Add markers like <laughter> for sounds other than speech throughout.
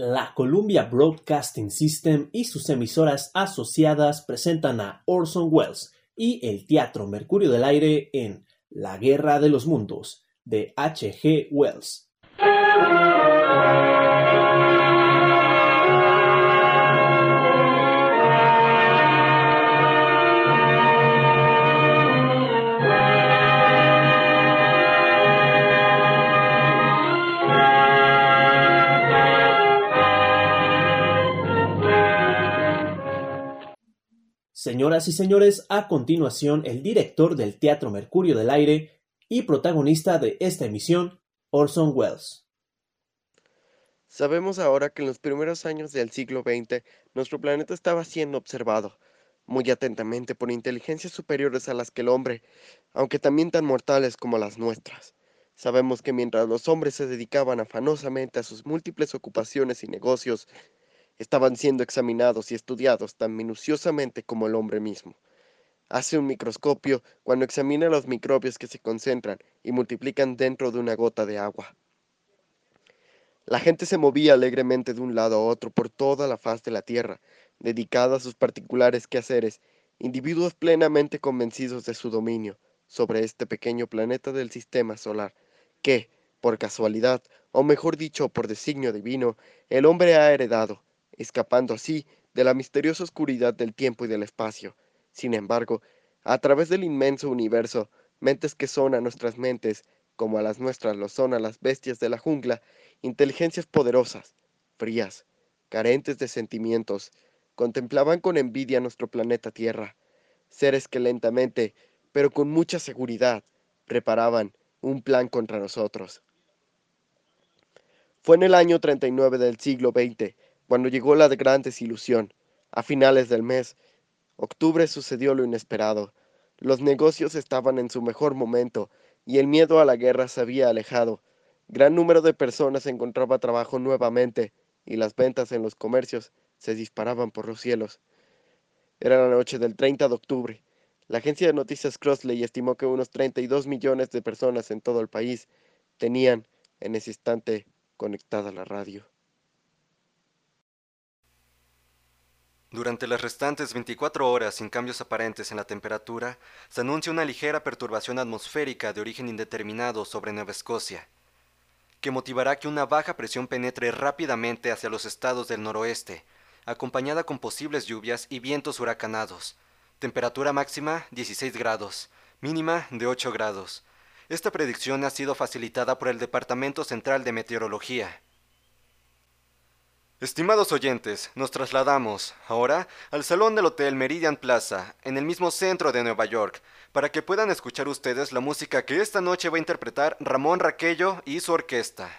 La Columbia Broadcasting System y sus emisoras asociadas presentan a Orson Welles y el Teatro Mercurio del Aire en La Guerra de los Mundos de H. G. Wells. Señoras y señores, a continuación el director del Teatro Mercurio del Aire y protagonista de esta emisión, Orson Welles. Sabemos ahora que en los primeros años del siglo XX nuestro planeta estaba siendo observado muy atentamente por inteligencias superiores a las que el hombre, aunque también tan mortales como las nuestras. Sabemos que mientras los hombres se dedicaban afanosamente a sus múltiples ocupaciones y negocios, estaban siendo examinados y estudiados tan minuciosamente como el hombre mismo. Hace un microscopio cuando examina los microbios que se concentran y multiplican dentro de una gota de agua. La gente se movía alegremente de un lado a otro por toda la faz de la tierra, dedicada a sus particulares quehaceres, individuos plenamente convencidos de su dominio sobre este pequeño planeta del sistema solar, que, por casualidad, o mejor dicho, por designio divino, el hombre ha heredado, escapando así de la misteriosa oscuridad del tiempo y del espacio. Sin embargo, a través del inmenso universo, mentes que son a nuestras mentes, como a las nuestras lo son a las bestias de la jungla, inteligencias poderosas, frías, carentes de sentimientos, contemplaban con envidia nuestro planeta Tierra, seres que lentamente, pero con mucha seguridad, preparaban un plan contra nosotros. Fue en el año 39 del siglo XX cuando llegó la gran desilusión, a finales del mes, octubre sucedió lo inesperado. Los negocios estaban en su mejor momento y el miedo a la guerra se había alejado. Gran número de personas encontraba trabajo nuevamente y las ventas en los comercios se disparaban por los cielos. Era la noche del 30 de octubre. La agencia de noticias Crossley estimó que unos 32 millones de personas en todo el país tenían en ese instante conectada la radio. Durante las restantes 24 horas sin cambios aparentes en la temperatura, se anuncia una ligera perturbación atmosférica de origen indeterminado sobre Nueva Escocia, que motivará que una baja presión penetre rápidamente hacia los estados del noroeste, acompañada con posibles lluvias y vientos huracanados. Temperatura máxima 16 grados, mínima de 8 grados. Esta predicción ha sido facilitada por el Departamento Central de Meteorología. Estimados oyentes, nos trasladamos ahora al salón del Hotel Meridian Plaza, en el mismo centro de Nueva York, para que puedan escuchar ustedes la música que esta noche va a interpretar Ramón Raquello y su orquesta.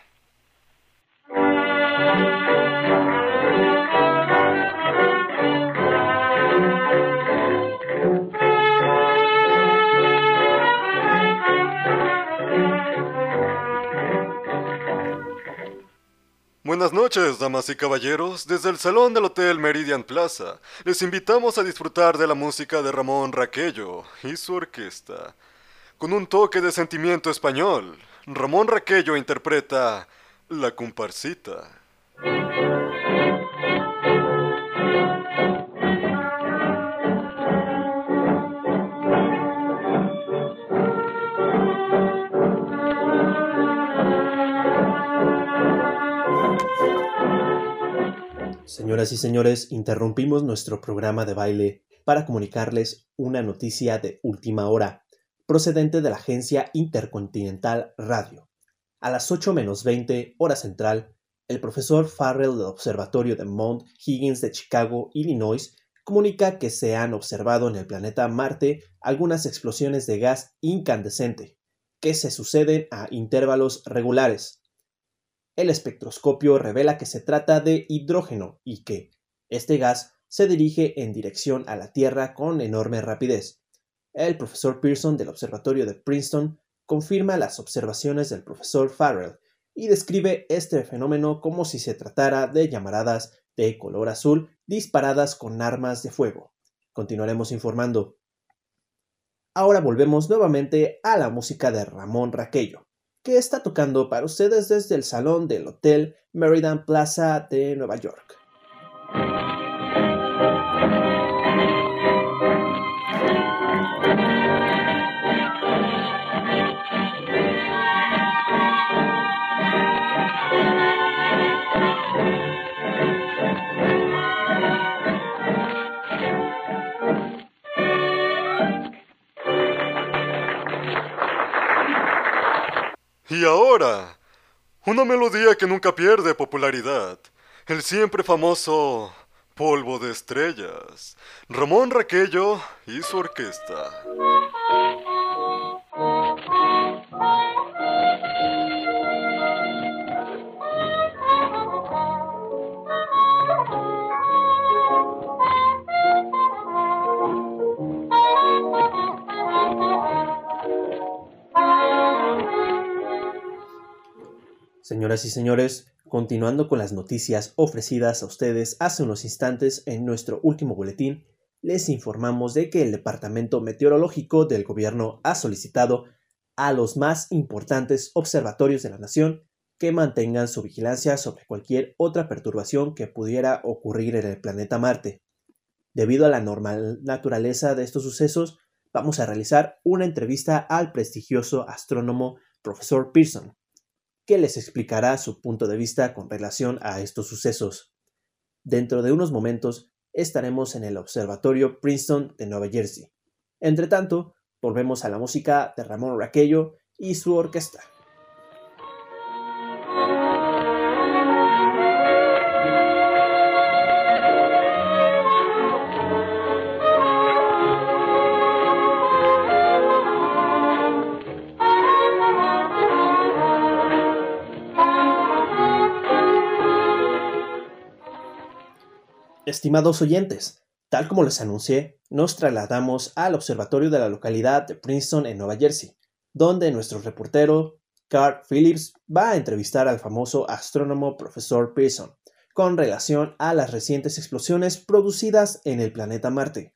Buenas noches, damas y caballeros. Desde el salón del Hotel Meridian Plaza, les invitamos a disfrutar de la música de Ramón Raquello y su orquesta. Con un toque de sentimiento español, Ramón Raquello interpreta La comparsita. Señoras y señores, interrumpimos nuestro programa de baile para comunicarles una noticia de última hora, procedente de la agencia Intercontinental Radio. A las 8 menos 20 hora central, el profesor Farrell del Observatorio de Mount Higgins de Chicago, Illinois, comunica que se han observado en el planeta Marte algunas explosiones de gas incandescente, que se suceden a intervalos regulares, el espectroscopio revela que se trata de hidrógeno y que este gas se dirige en dirección a la Tierra con enorme rapidez. El profesor Pearson del Observatorio de Princeton confirma las observaciones del profesor Farrell y describe este fenómeno como si se tratara de llamaradas de color azul disparadas con armas de fuego. Continuaremos informando. Ahora volvemos nuevamente a la música de Ramón Raquello. Que está tocando para ustedes desde el salón del Hotel Meridian Plaza de Nueva York. Y ahora, una melodía que nunca pierde popularidad. El siempre famoso Polvo de Estrellas. Ramón Raquello y su orquesta. Señoras y señores, continuando con las noticias ofrecidas a ustedes hace unos instantes en nuestro último boletín, les informamos de que el Departamento Meteorológico del Gobierno ha solicitado a los más importantes observatorios de la nación que mantengan su vigilancia sobre cualquier otra perturbación que pudiera ocurrir en el planeta Marte. Debido a la normal naturaleza de estos sucesos, vamos a realizar una entrevista al prestigioso astrónomo profesor Pearson, que les explicará su punto de vista con relación a estos sucesos. Dentro de unos momentos estaremos en el Observatorio Princeton de Nueva Jersey. Entre tanto, volvemos a la música de Ramón Raquello y su orquesta. Estimados oyentes, tal como les anuncié, nos trasladamos al observatorio de la localidad de Princeton en Nueva Jersey, donde nuestro reportero Carl Phillips va a entrevistar al famoso astrónomo profesor Pearson con relación a las recientes explosiones producidas en el planeta Marte.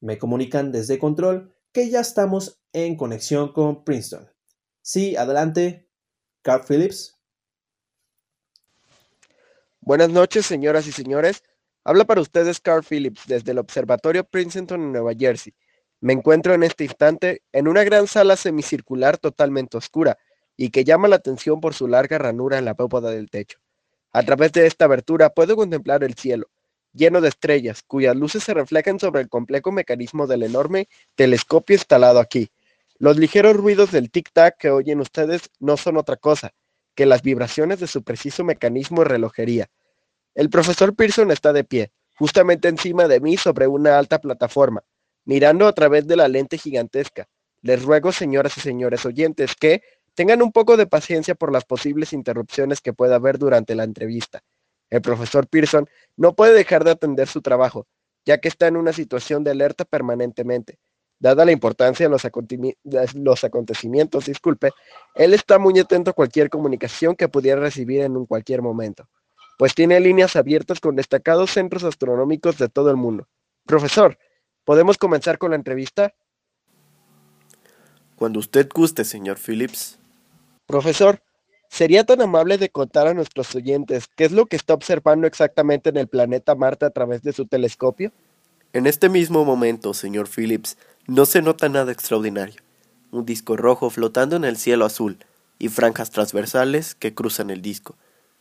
Me comunican desde control que ya estamos en conexión con Princeton. Sí, adelante, Carl Phillips. Buenas noches, señoras y señores. Habla para ustedes Carl Phillips desde el Observatorio Princeton en Nueva Jersey. Me encuentro en este instante en una gran sala semicircular totalmente oscura y que llama la atención por su larga ranura en la bóveda del techo. A través de esta abertura puedo contemplar el cielo, lleno de estrellas, cuyas luces se reflejan sobre el complejo mecanismo del enorme telescopio instalado aquí. Los ligeros ruidos del tic-tac que oyen ustedes no son otra cosa que las vibraciones de su preciso mecanismo de relojería. El profesor Pearson está de pie, justamente encima de mí sobre una alta plataforma, mirando a través de la lente gigantesca. Les ruego, señoras y señores oyentes, que tengan un poco de paciencia por las posibles interrupciones que pueda haber durante la entrevista. El profesor Pearson no puede dejar de atender su trabajo, ya que está en una situación de alerta permanentemente. Dada la importancia de los, acontecimientos, disculpe, él está muy atento a cualquier comunicación que pudiera recibir en un cualquier momento pues tiene líneas abiertas con destacados centros astronómicos de todo el mundo. Profesor, ¿podemos comenzar con la entrevista? Cuando usted guste, señor Phillips. Profesor, ¿sería tan amable de contar a nuestros oyentes qué es lo que está observando exactamente en el planeta Marte a través de su telescopio? En este mismo momento, señor Phillips, no se nota nada extraordinario. Un disco rojo flotando en el cielo azul y franjas transversales que cruzan el disco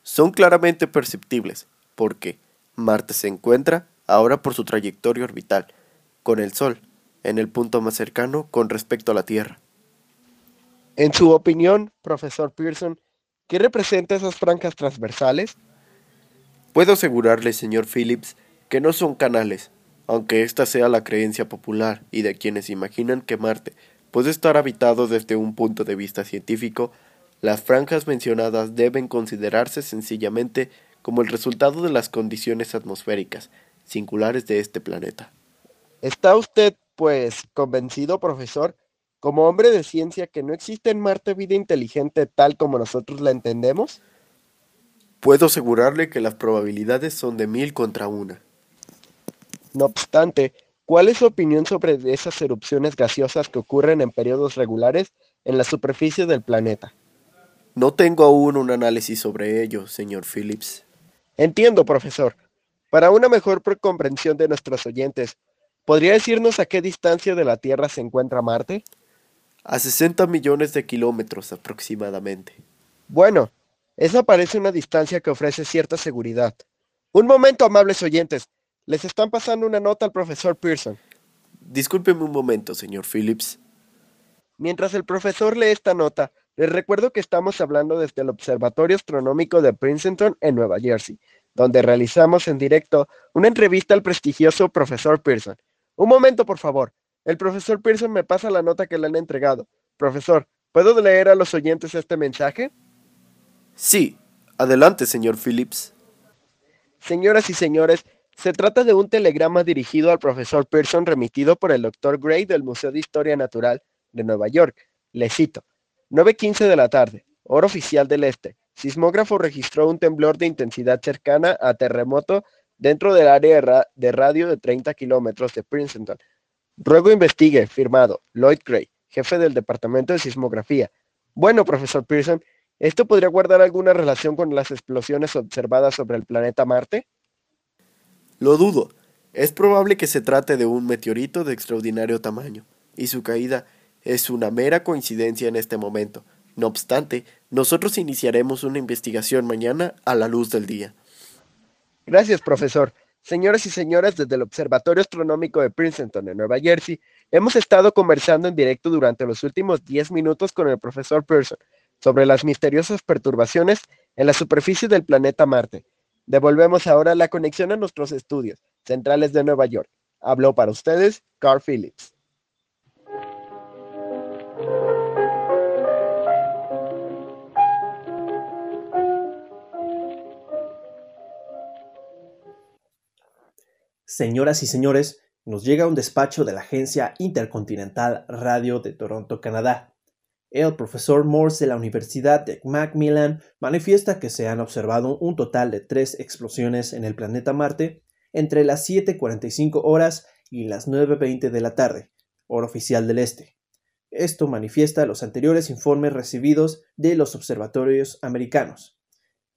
son claramente perceptibles, porque Marte se encuentra ahora por su trayectoria orbital, con el Sol, en el punto más cercano con respecto a la Tierra. En su opinión, profesor Pearson, ¿qué representa esas franjas transversales? Puedo asegurarle, señor Phillips, que no son canales, aunque esta sea la creencia popular y de quienes imaginan que Marte puede estar habitado desde un punto de vista científico las franjas mencionadas deben considerarse sencillamente como el resultado de las condiciones atmosféricas singulares de este planeta. ¿Está usted, pues, convencido, profesor, como hombre de ciencia, que no existe en Marte vida inteligente tal como nosotros la entendemos? Puedo asegurarle que las probabilidades son de mil contra una. No obstante, ¿cuál es su opinión sobre esas erupciones gaseosas que ocurren en periodos regulares en la superficie del planeta? No tengo aún un análisis sobre ello, señor Phillips. Entiendo, profesor. Para una mejor comprensión de nuestros oyentes, ¿podría decirnos a qué distancia de la Tierra se encuentra Marte? A 60 millones de kilómetros aproximadamente. Bueno, esa parece una distancia que ofrece cierta seguridad. Un momento, amables oyentes. Les están pasando una nota al profesor Pearson. Discúlpeme un momento, señor Phillips. Mientras el profesor lee esta nota, les recuerdo que estamos hablando desde el Observatorio Astronómico de Princeton en Nueva Jersey, donde realizamos en directo una entrevista al prestigioso profesor Pearson. Un momento, por favor. El profesor Pearson me pasa la nota que le han entregado. Profesor, ¿puedo leer a los oyentes este mensaje? Sí, adelante, señor Phillips. Señoras y señores, se trata de un telegrama dirigido al profesor Pearson remitido por el doctor Gray del Museo de Historia Natural de Nueva York. Le cito. 9.15 de la tarde, hora oficial del este. Sismógrafo registró un temblor de intensidad cercana a terremoto dentro del área de radio de 30 kilómetros de Princeton. Ruego investigue, firmado, Lloyd Gray, jefe del Departamento de Sismografía. Bueno, profesor Pearson, ¿esto podría guardar alguna relación con las explosiones observadas sobre el planeta Marte? Lo dudo. Es probable que se trate de un meteorito de extraordinario tamaño, y su caída es una mera coincidencia en este momento. No obstante, nosotros iniciaremos una investigación mañana a la luz del día. Gracias, profesor. Señoras y señores, desde el Observatorio Astronómico de Princeton, en Nueva Jersey, hemos estado conversando en directo durante los últimos 10 minutos con el profesor Pearson sobre las misteriosas perturbaciones en la superficie del planeta Marte Devolvemos ahora la conexión a nuestros estudios centrales de Nueva York. Habló para ustedes Carl Phillips. Señoras y señores, nos llega un despacho de la Agencia Intercontinental Radio de Toronto, Canadá. El profesor Morse de la Universidad de Macmillan manifiesta que se han observado un total de tres explosiones en el planeta Marte entre las 7.45 horas y las 9.20 de la tarde, hora oficial del este. Esto manifiesta los anteriores informes recibidos de los observatorios americanos.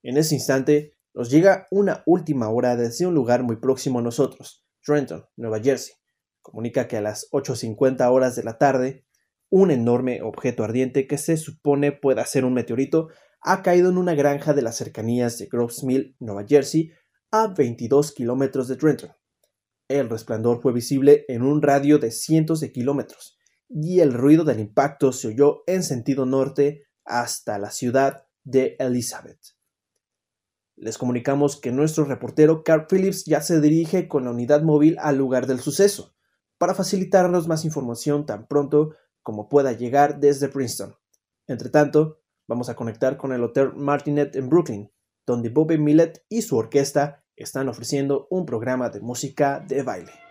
En ese instante, nos llega una última hora desde un lugar muy próximo a nosotros, Trenton, Nueva Jersey. Comunica que a las 8.50 horas de la tarde, un enorme objeto ardiente que se supone pueda ser un meteorito ha caído en una granja de las cercanías de Groves Mill, Nueva Jersey, a 22 kilómetros de Trenton. El resplandor fue visible en un radio de cientos de kilómetros y el ruido del impacto se oyó en sentido norte hasta la ciudad de Elizabeth. Les comunicamos que nuestro reportero Carl Phillips ya se dirige con la unidad móvil al lugar del suceso, para facilitarnos más información tan pronto como pueda llegar desde Princeton. Entre tanto, vamos a conectar con el Hotel Martinet en Brooklyn, donde Bobby Millet y su orquesta están ofreciendo un programa de música de baile.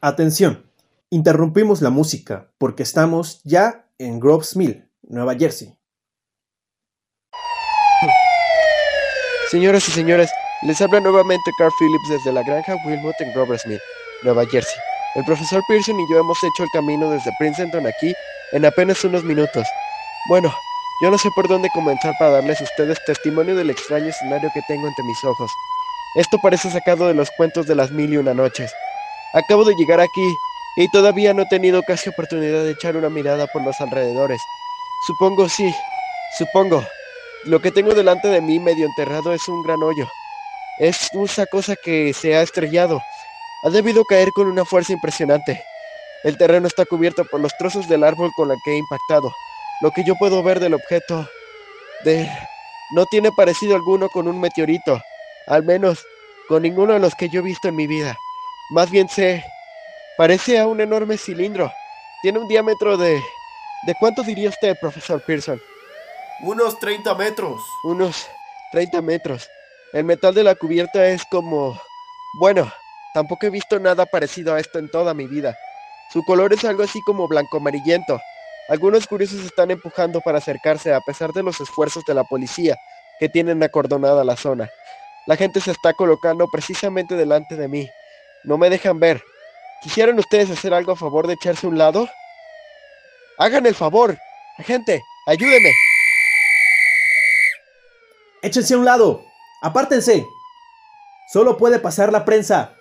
Atención, interrumpimos la música porque estamos ya en Groves Mill, Nueva Jersey. Señoras y señores, les habla nuevamente Carl Phillips desde la granja Wilmot en Groves Mill, Nueva Jersey. El profesor Pearson y yo hemos hecho el camino desde Princeton aquí en apenas unos minutos. Bueno, yo no sé por dónde comenzar para darles a ustedes testimonio del extraño escenario que tengo ante mis ojos. Esto parece sacado de los cuentos de las mil y una noches. Acabo de llegar aquí y todavía no he tenido casi oportunidad de echar una mirada por los alrededores. Supongo sí, supongo. Lo que tengo delante de mí medio enterrado es un gran hoyo. Es una cosa que se ha estrellado. Ha debido caer con una fuerza impresionante. El terreno está cubierto por los trozos del árbol con la que he impactado. Lo que yo puedo ver del objeto de no tiene parecido alguno con un meteorito, al menos con ninguno de los que yo he visto en mi vida. Más bien se parece a un enorme cilindro. Tiene un diámetro de... ¿De cuánto diría usted, profesor Pearson? Unos 30 metros. Unos 30 metros. El metal de la cubierta es como... Bueno, Tampoco he visto nada parecido a esto en toda mi vida. Su color es algo así como blanco amarillento. Algunos curiosos están empujando para acercarse a pesar de los esfuerzos de la policía, que tienen acordonada la zona. La gente se está colocando precisamente delante de mí. No me dejan ver. ¿Quisieran ustedes hacer algo a favor de echarse a un lado? Hagan el favor. Gente, ayúdenme. Échense a un lado. Apártense. Solo puede pasar la prensa.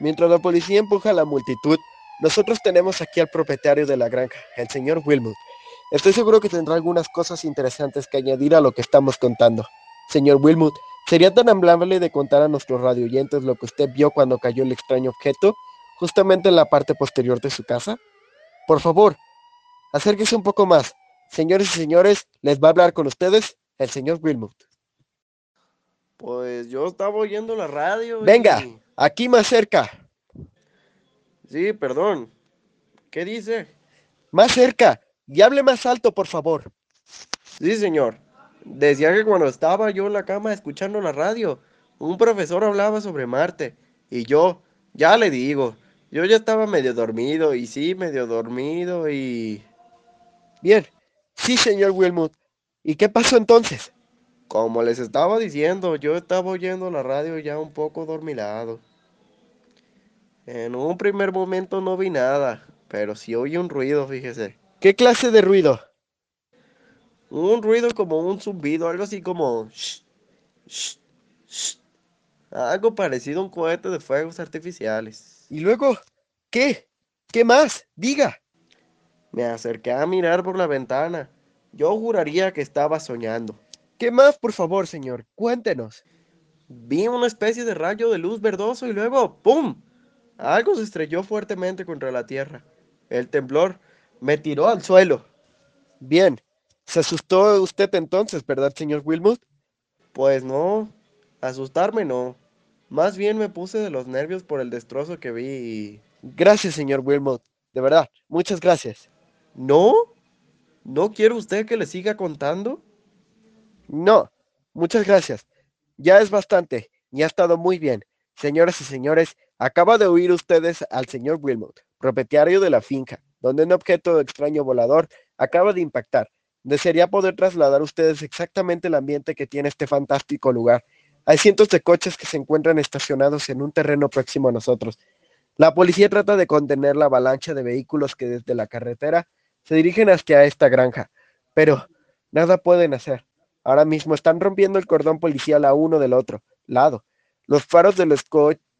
Mientras la policía empuja a la multitud, nosotros tenemos aquí al propietario de la granja, el señor Wilmot. Estoy seguro que tendrá algunas cosas interesantes que añadir a lo que estamos contando. Señor Wilmot, ¿sería tan amable de contar a nuestros radioyentes lo que usted vio cuando cayó el extraño objeto justamente en la parte posterior de su casa? Por favor, acérquese un poco más. Señores y señores, les va a hablar con ustedes el señor Wilmot. Pues yo estaba oyendo la radio. Venga, aquí más cerca. Sí, perdón. ¿Qué dice? Más cerca y hable más alto, por favor. Sí, señor. Decía que cuando estaba yo en la cama escuchando la radio, un profesor hablaba sobre Marte. Y yo, ya le digo, yo ya estaba medio dormido y sí, medio dormido y... Bien. Sí, señor Wilmot. ¿Y qué pasó entonces? Como les estaba diciendo, yo estaba oyendo la radio ya un poco dormilado. En un primer momento no vi nada, pero sí oí un ruido, fíjese. ¿Qué clase de ruido? Un ruido como un zumbido, algo así como... Algo parecido a un cohete de fuegos artificiales. ¿Y luego? ¿Qué? ¿Qué más? Diga. Me acerqué a mirar por la ventana. Yo juraría que estaba soñando. ¿Qué más, por favor, señor? Cuéntenos. Vi una especie de rayo de luz verdoso y luego ¡pum! Algo se estrelló fuertemente contra la tierra. El temblor me tiró al suelo. Bien. ¿Se asustó usted entonces, verdad, señor Wilmot? Pues no. Asustarme no. Más bien me puse de los nervios por el destrozo que vi y... Gracias, señor Wilmot. De verdad, muchas gracias. ¿No? ¿No quiere usted que le siga contando? No, muchas gracias. Ya es bastante y ha estado muy bien. Señoras y señores, acaba de oír ustedes al señor Wilmot, propietario de la finca, donde un objeto extraño volador acaba de impactar. Desearía poder trasladar a ustedes exactamente el ambiente que tiene este fantástico lugar. Hay cientos de coches que se encuentran estacionados en un terreno próximo a nosotros. La policía trata de contener la avalancha de vehículos que desde la carretera se dirigen hacia esta granja, pero nada pueden hacer. Ahora mismo están rompiendo el cordón policial a uno del otro lado. Los faros de los,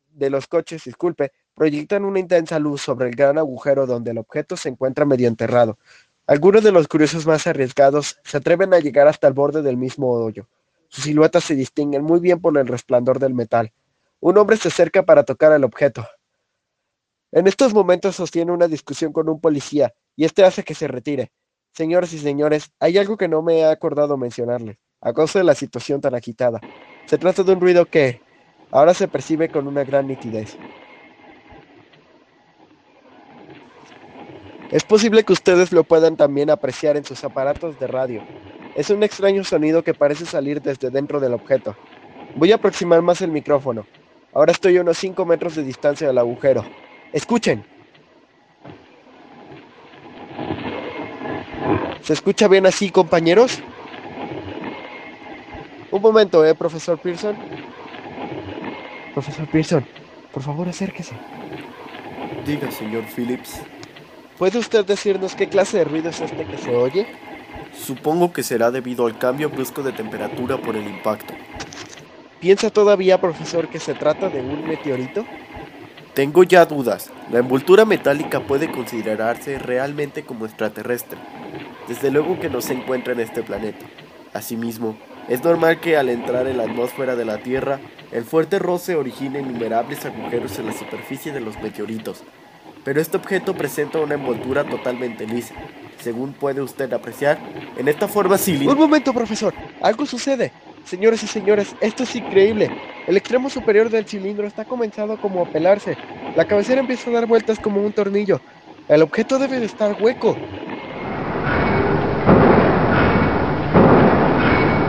de los coches, disculpe, proyectan una intensa luz sobre el gran agujero donde el objeto se encuentra medio enterrado. Algunos de los curiosos más arriesgados se atreven a llegar hasta el borde del mismo hoyo. Sus siluetas se distinguen muy bien por el resplandor del metal. Un hombre se acerca para tocar el objeto. En estos momentos sostiene una discusión con un policía y este hace que se retire. Señoras y señores, hay algo que no me he acordado mencionarles, a causa de la situación tan agitada. Se trata de un ruido que ahora se percibe con una gran nitidez. Es posible que ustedes lo puedan también apreciar en sus aparatos de radio. Es un extraño sonido que parece salir desde dentro del objeto. Voy a aproximar más el micrófono. Ahora estoy a unos 5 metros de distancia del agujero. Escuchen. ¿Se escucha bien así, compañeros? Un momento, ¿eh, profesor Pearson? Profesor Pearson, por favor acérquese. Diga, señor Phillips. ¿Puede usted decirnos qué clase de ruido es este que se oye? Supongo que será debido al cambio brusco de temperatura por el impacto. ¿Piensa todavía, profesor, que se trata de un meteorito? Tengo ya dudas. La envoltura metálica puede considerarse realmente como extraterrestre. Desde luego que no se encuentra en este planeta. Asimismo, es normal que al entrar en la atmósfera de la Tierra, el fuerte roce origine innumerables agujeros en la superficie de los meteoritos. Pero este objeto presenta una envoltura totalmente lisa. Según puede usted apreciar, en esta forma cilíndrica... Un momento, profesor. Algo sucede. Señores y señores, esto es increíble. El extremo superior del cilindro está comenzando como a pelarse. La cabecera empieza a dar vueltas como un tornillo. El objeto debe de estar hueco.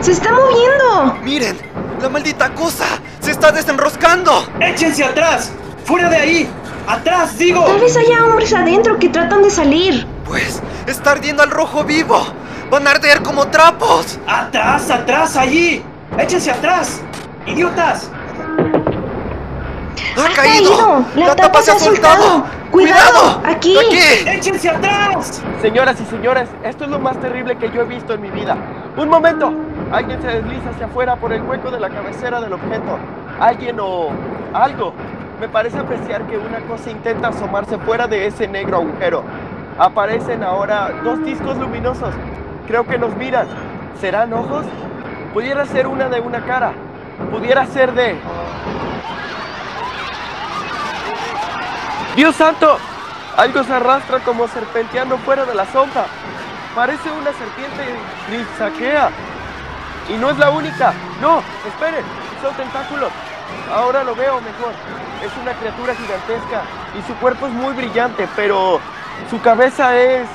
¡Se está moviendo! ¡Miren! ¡La maldita cosa! ¡Se está desenroscando! ¡Échense atrás! ¡Fuera de ahí! ¡Atrás, digo! Tal vez haya hombres adentro que tratan de salir. Pues está ardiendo al rojo vivo. Van a arder como trapos. ¡Atrás, atrás, allí! ¡Échense atrás! ¡Idiotas! ¡Ha, ¡Ha caído! caído! ¡La tapa se ha soltado! ¡Cuidado! ¡Aquí! ¡Échense atrás! Señoras y señores, esto es lo más terrible que yo he visto en mi vida. ¡Un momento! Alguien se desliza hacia afuera por el hueco de la cabecera del objeto. Alguien o algo. Me parece apreciar que una cosa intenta asomarse fuera de ese negro agujero. Aparecen ahora dos discos luminosos. Creo que nos miran. ¿Serán ojos? Pudiera ser una de una cara. Pudiera ser de... ¡Dios santo! Algo se arrastra como serpenteando fuera de la sombra. Parece una serpiente grisaquea. Y no es la única. No, esperen, son tentáculos. Ahora lo veo mejor. Es una criatura gigantesca y su cuerpo es muy brillante, pero su cabeza es...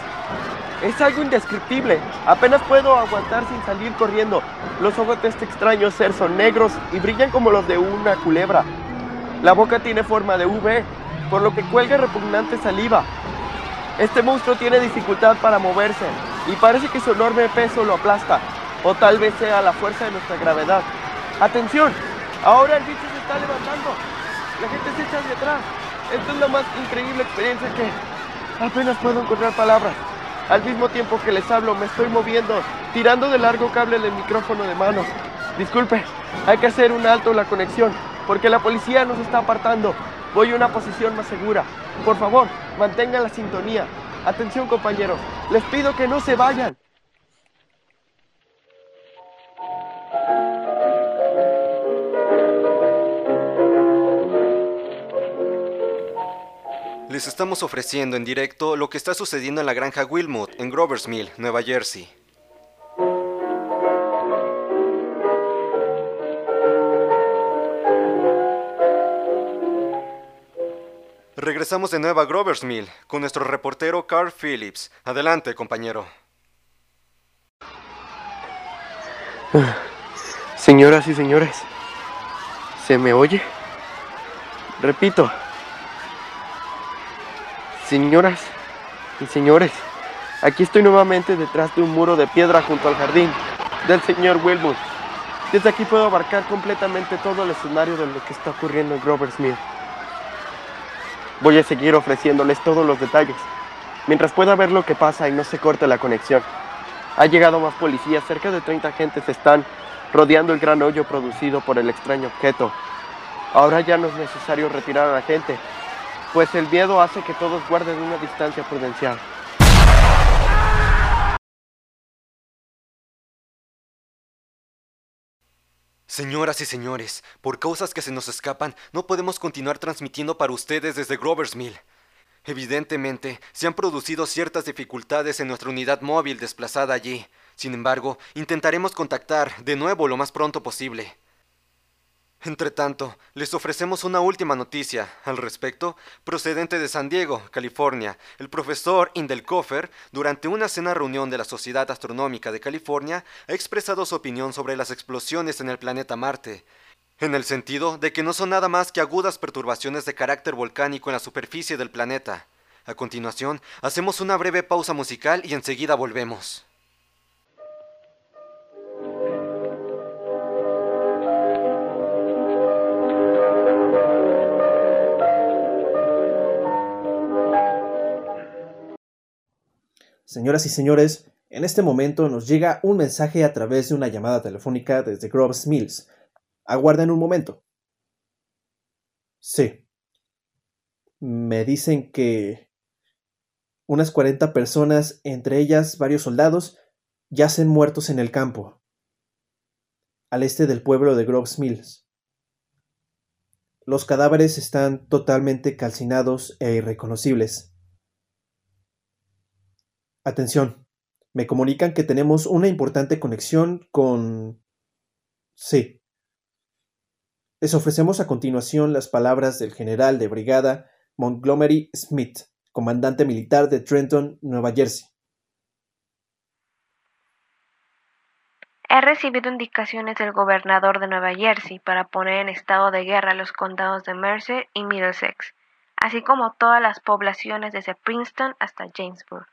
Es algo indescriptible. Apenas puedo aguantar sin salir corriendo. Los ojos de este extraño ser son negros y brillan como los de una culebra. La boca tiene forma de V, por lo que cuelga repugnante saliva. Este monstruo tiene dificultad para moverse y parece que su enorme peso lo aplasta, o tal vez sea la fuerza de nuestra gravedad. ¡Atención! Ahora el bicho se está levantando. La gente se echa hacia atrás. Esta es la más increíble experiencia que apenas puedo encontrar palabras. Al mismo tiempo que les hablo, me estoy moviendo, tirando de largo cable del micrófono de mano. Disculpe, hay que hacer un alto la conexión, porque la policía nos está apartando. Voy a una posición más segura. Por favor, mantengan la sintonía. Atención, compañeros. Les pido que no se vayan. Les estamos ofreciendo en directo lo que está sucediendo en la granja Wilmot, en Grovers Mill, Nueva Jersey. Regresamos de nuevo a Grovers Mill con nuestro reportero Carl Phillips. Adelante, compañero. Señoras y señores, ¿se me oye? Repito. Señoras y señores, aquí estoy nuevamente detrás de un muro de piedra junto al jardín del señor Wilmot. Desde aquí puedo abarcar completamente todo el escenario de lo que está ocurriendo en Grover Smith. Voy a seguir ofreciéndoles todos los detalles, mientras pueda ver lo que pasa y no se corte la conexión. Ha llegado más policías, cerca de 30 agentes están rodeando el gran hoyo producido por el extraño objeto. Ahora ya no es necesario retirar a la gente, pues el miedo hace que todos guarden una distancia prudencial. Señoras y señores, por causas que se nos escapan, no podemos continuar transmitiendo para ustedes desde Grovers Mill. Evidentemente, se han producido ciertas dificultades en nuestra unidad móvil desplazada allí. Sin embargo, intentaremos contactar de nuevo lo más pronto posible. Entre tanto, les ofrecemos una última noticia al respecto, procedente de San Diego, California. El profesor Indelkofer, durante una cena reunión de la Sociedad Astronómica de California, ha expresado su opinión sobre las explosiones en el planeta Marte, en el sentido de que no son nada más que agudas perturbaciones de carácter volcánico en la superficie del planeta. A continuación, hacemos una breve pausa musical y enseguida volvemos. Señoras y señores, en este momento nos llega un mensaje a través de una llamada telefónica desde Groves Mills. Aguarden un momento. Sí. Me dicen que unas 40 personas, entre ellas varios soldados, yacen muertos en el campo, al este del pueblo de Groves Mills. Los cadáveres están totalmente calcinados e irreconocibles. Atención, me comunican que tenemos una importante conexión con... Sí. Les ofrecemos a continuación las palabras del general de brigada Montgomery Smith, comandante militar de Trenton, Nueva Jersey. He recibido indicaciones del gobernador de Nueva Jersey para poner en estado de guerra los condados de Mercer y Middlesex, así como todas las poblaciones desde Princeton hasta Jamesburg.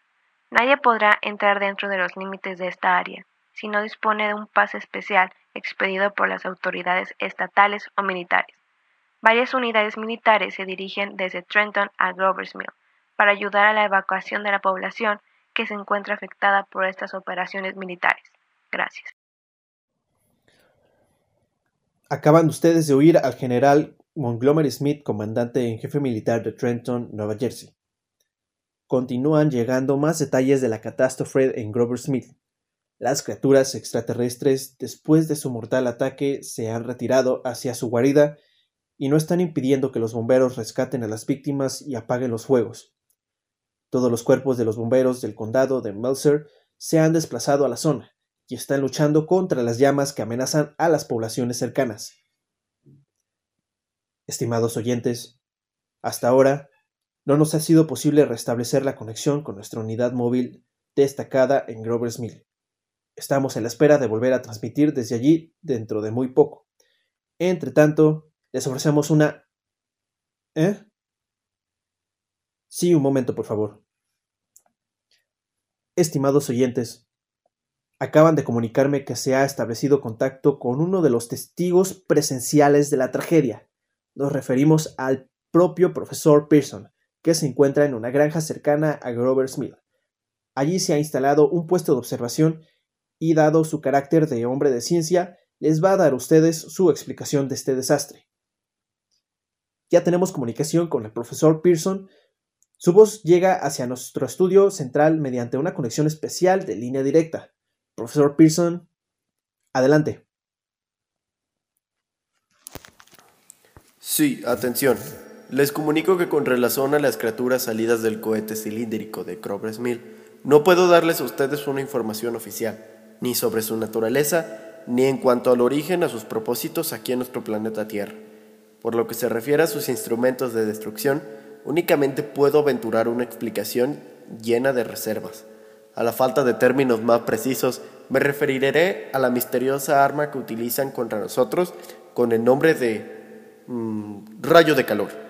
Nadie podrá entrar dentro de los límites de esta área si no dispone de un pase especial expedido por las autoridades estatales o militares. Varias unidades militares se dirigen desde Trenton a Grover's Mill para ayudar a la evacuación de la población que se encuentra afectada por estas operaciones militares. Gracias. Acaban ustedes de oír al general Montgomery Smith, comandante en jefe militar de Trenton, Nueva Jersey. Continúan llegando más detalles de la catástrofe en Grover's Mill. Las criaturas extraterrestres, después de su mortal ataque, se han retirado hacia su guarida y no están impidiendo que los bomberos rescaten a las víctimas y apaguen los fuegos. Todos los cuerpos de los bomberos del condado de Melser se han desplazado a la zona y están luchando contra las llamas que amenazan a las poblaciones cercanas. Estimados oyentes, hasta ahora no nos ha sido posible restablecer la conexión con nuestra unidad móvil destacada en Grover's Mill. Estamos en la espera de volver a transmitir desde allí dentro de muy poco. Entre tanto, les ofrecemos una... ¿Eh? Sí, un momento, por favor. Estimados oyentes, acaban de comunicarme que se ha establecido contacto con uno de los testigos presenciales de la tragedia. Nos referimos al propio profesor Pearson, que se encuentra en una granja cercana a Grover's Mill. Allí se ha instalado un puesto de observación y dado su carácter de hombre de ciencia, les va a dar a ustedes su explicación de este desastre. Ya tenemos comunicación con el profesor Pearson. Su voz llega hacia nuestro estudio central mediante una conexión especial de línea directa. Profesor Pearson, adelante. Sí, atención. Les comunico que con relación a las criaturas salidas del cohete cilíndrico de Crobres Mill, no puedo darles a ustedes una información oficial ni sobre su naturaleza, ni en cuanto al origen a sus propósitos aquí en nuestro planeta Tierra. Por lo que se refiere a sus instrumentos de destrucción, únicamente puedo aventurar una explicación llena de reservas. A la falta de términos más precisos, me referiré a la misteriosa arma que utilizan contra nosotros con el nombre de mm, rayo de calor.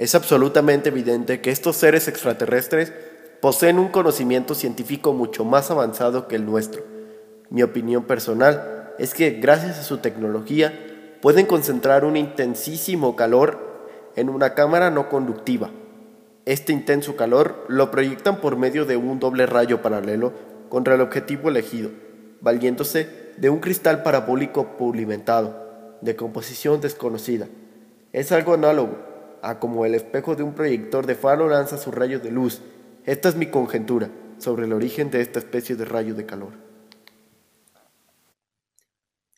Es absolutamente evidente que estos seres extraterrestres poseen un conocimiento científico mucho más avanzado que el nuestro mi opinión personal es que gracias a su tecnología pueden concentrar un intensísimo calor en una cámara no conductiva. Este intenso calor lo proyectan por medio de un doble rayo paralelo contra el objetivo elegido, valiéndose de un cristal parabólico pulimentado, de composición desconocida. Es algo análogo a como el espejo de un proyector de faro lanza su rayo de luz. Esta es mi conjetura sobre el origen de esta especie de rayo de calor.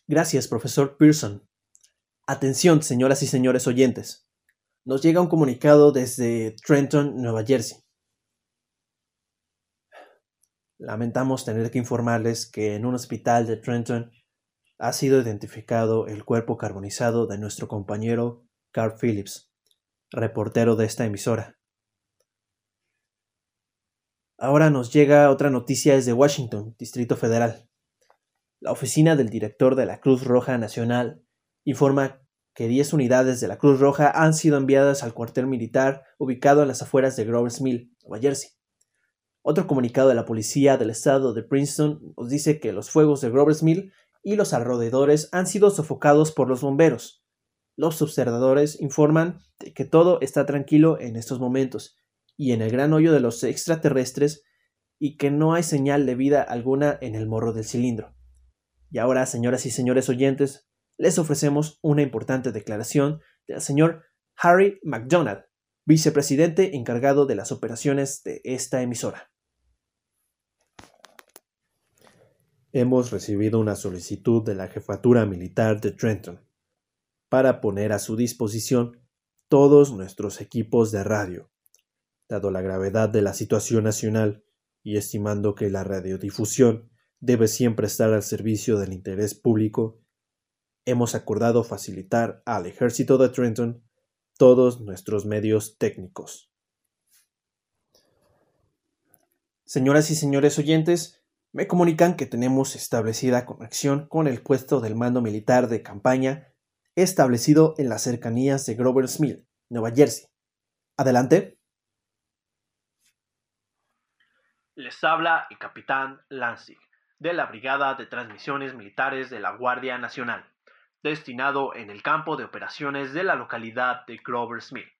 Gracias, profesor Pearson. Atención, señoras y señores oyentes. Nos llega un comunicado desde Trenton, Nueva Jersey. Lamentamos tener que informarles que en un hospital de Trenton ha sido identificado el cuerpo carbonizado de nuestro compañero Carl Phillips, reportero de esta emisora. Ahora nos llega otra noticia desde Washington, Distrito Federal. La oficina del director de la Cruz Roja Nacional informa que 10 unidades de la Cruz Roja han sido enviadas al cuartel militar ubicado en las afueras de Grover's Mill, Nueva Jersey. Otro comunicado de la policía del estado de Princeton nos dice que los fuegos de Grover's Mill y los alrededores han sido sofocados por los bomberos. Los observadores informan de que todo está tranquilo en estos momentos y en el gran hoyo de los extraterrestres y que no hay señal de vida alguna en el morro del cilindro. Y ahora, señoras y señores oyentes, les ofrecemos una importante declaración del señor Harry McDonald, vicepresidente encargado de las operaciones de esta emisora. Hemos recibido una solicitud de la Jefatura Militar de Trenton para poner a su disposición todos nuestros equipos de radio. Dado la gravedad de la situación nacional y estimando que la radiodifusión debe siempre estar al servicio del interés público, hemos acordado facilitar al ejército de Trenton todos nuestros medios técnicos. Señoras y señores oyentes, Me comunican que tenemos establecida conexión con el puesto del mando militar de campaña establecido en las cercanías de Grover's Mill, Nueva Jersey. Adelante. Les habla el capitán Lansing, de la Brigada de Transmisiones Militares de la Guardia Nacional, destinado en el campo de operaciones de la localidad de Grover's Mill.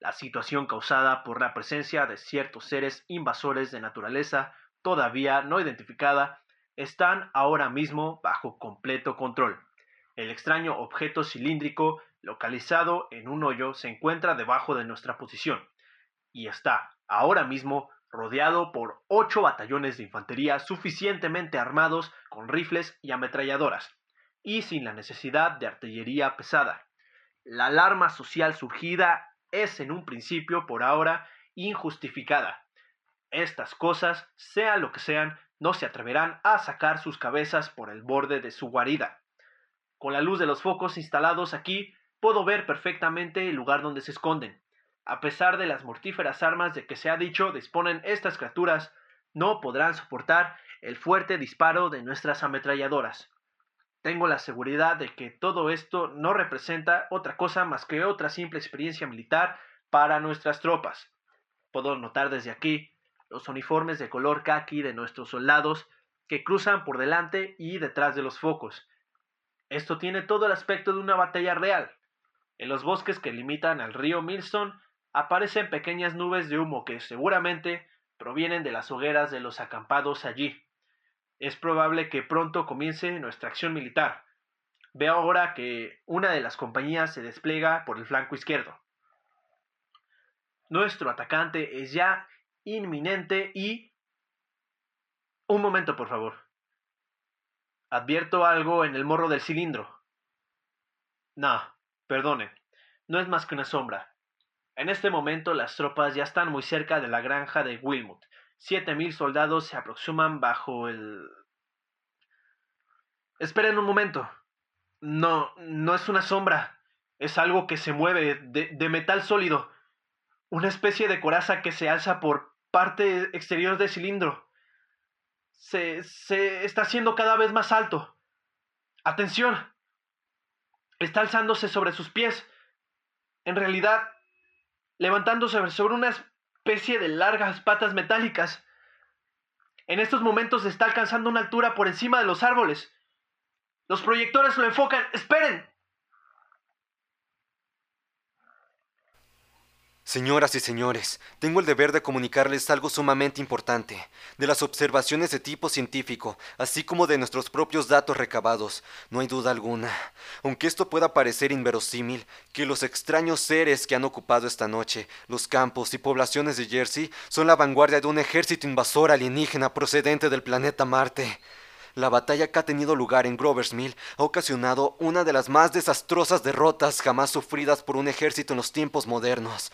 La situación causada por la presencia de ciertos seres invasores de naturaleza todavía no identificada están ahora mismo bajo completo control. El extraño objeto cilíndrico localizado en un hoyo se encuentra debajo de nuestra posición y está ahora mismo rodeado por ocho batallones de infantería suficientemente armados con rifles y ametralladoras, y sin la necesidad de artillería pesada. La alarma social surgida es en un principio por ahora injustificada. Estas cosas, sea lo que sean, no se atreverán a sacar sus cabezas por el borde de su guarida. Con la luz de los focos instalados aquí, puedo ver perfectamente el lugar donde se esconden. A pesar de las mortíferas armas de que se ha dicho disponen estas criaturas, no podrán soportar el fuerte disparo de nuestras ametralladoras. Tengo la seguridad de que todo esto no representa otra cosa más que otra simple experiencia militar para nuestras tropas. Puedo notar desde aquí los uniformes de color khaki de nuestros soldados que cruzan por delante y detrás de los focos. Esto tiene todo el aspecto de una batalla real. En los bosques que limitan al río Millstone aparecen pequeñas nubes de humo que seguramente provienen de las hogueras de los acampados allí. Es probable que pronto comience nuestra acción militar. Veo ahora que una de las compañías se despliega por el flanco izquierdo. Nuestro atacante es ya inminente y... Un momento, por favor. Advierto algo en el morro del cilindro. No, perdone, no es más que una sombra. En este momento las tropas ya están muy cerca de la granja de Wilmot Siete mil soldados se aproximan bajo el... Esperen un momento. No, no es una sombra. Es algo que se mueve, de, de metal sólido. Una especie de coraza que se alza por parte exterior del cilindro. Se, se está haciendo cada vez más alto. Atención. Está alzándose sobre sus pies. En realidad, levantándose sobre unas especie de largas patas metálicas. En estos momentos está alcanzando una altura por encima de los árboles. Los proyectores lo enfocan. ¡Esperen! Señoras y señores, tengo el deber de comunicarles algo sumamente importante, de las observaciones de tipo científico, así como de nuestros propios datos recabados. No hay duda alguna, aunque esto pueda parecer inverosímil, que los extraños seres que han ocupado esta noche los campos y poblaciones de Jersey son la vanguardia de un ejército invasor alienígena procedente del planeta Marte. La batalla que ha tenido lugar en Grover's Mill ha ocasionado una de las más desastrosas derrotas jamás sufridas por un ejército en los tiempos modernos.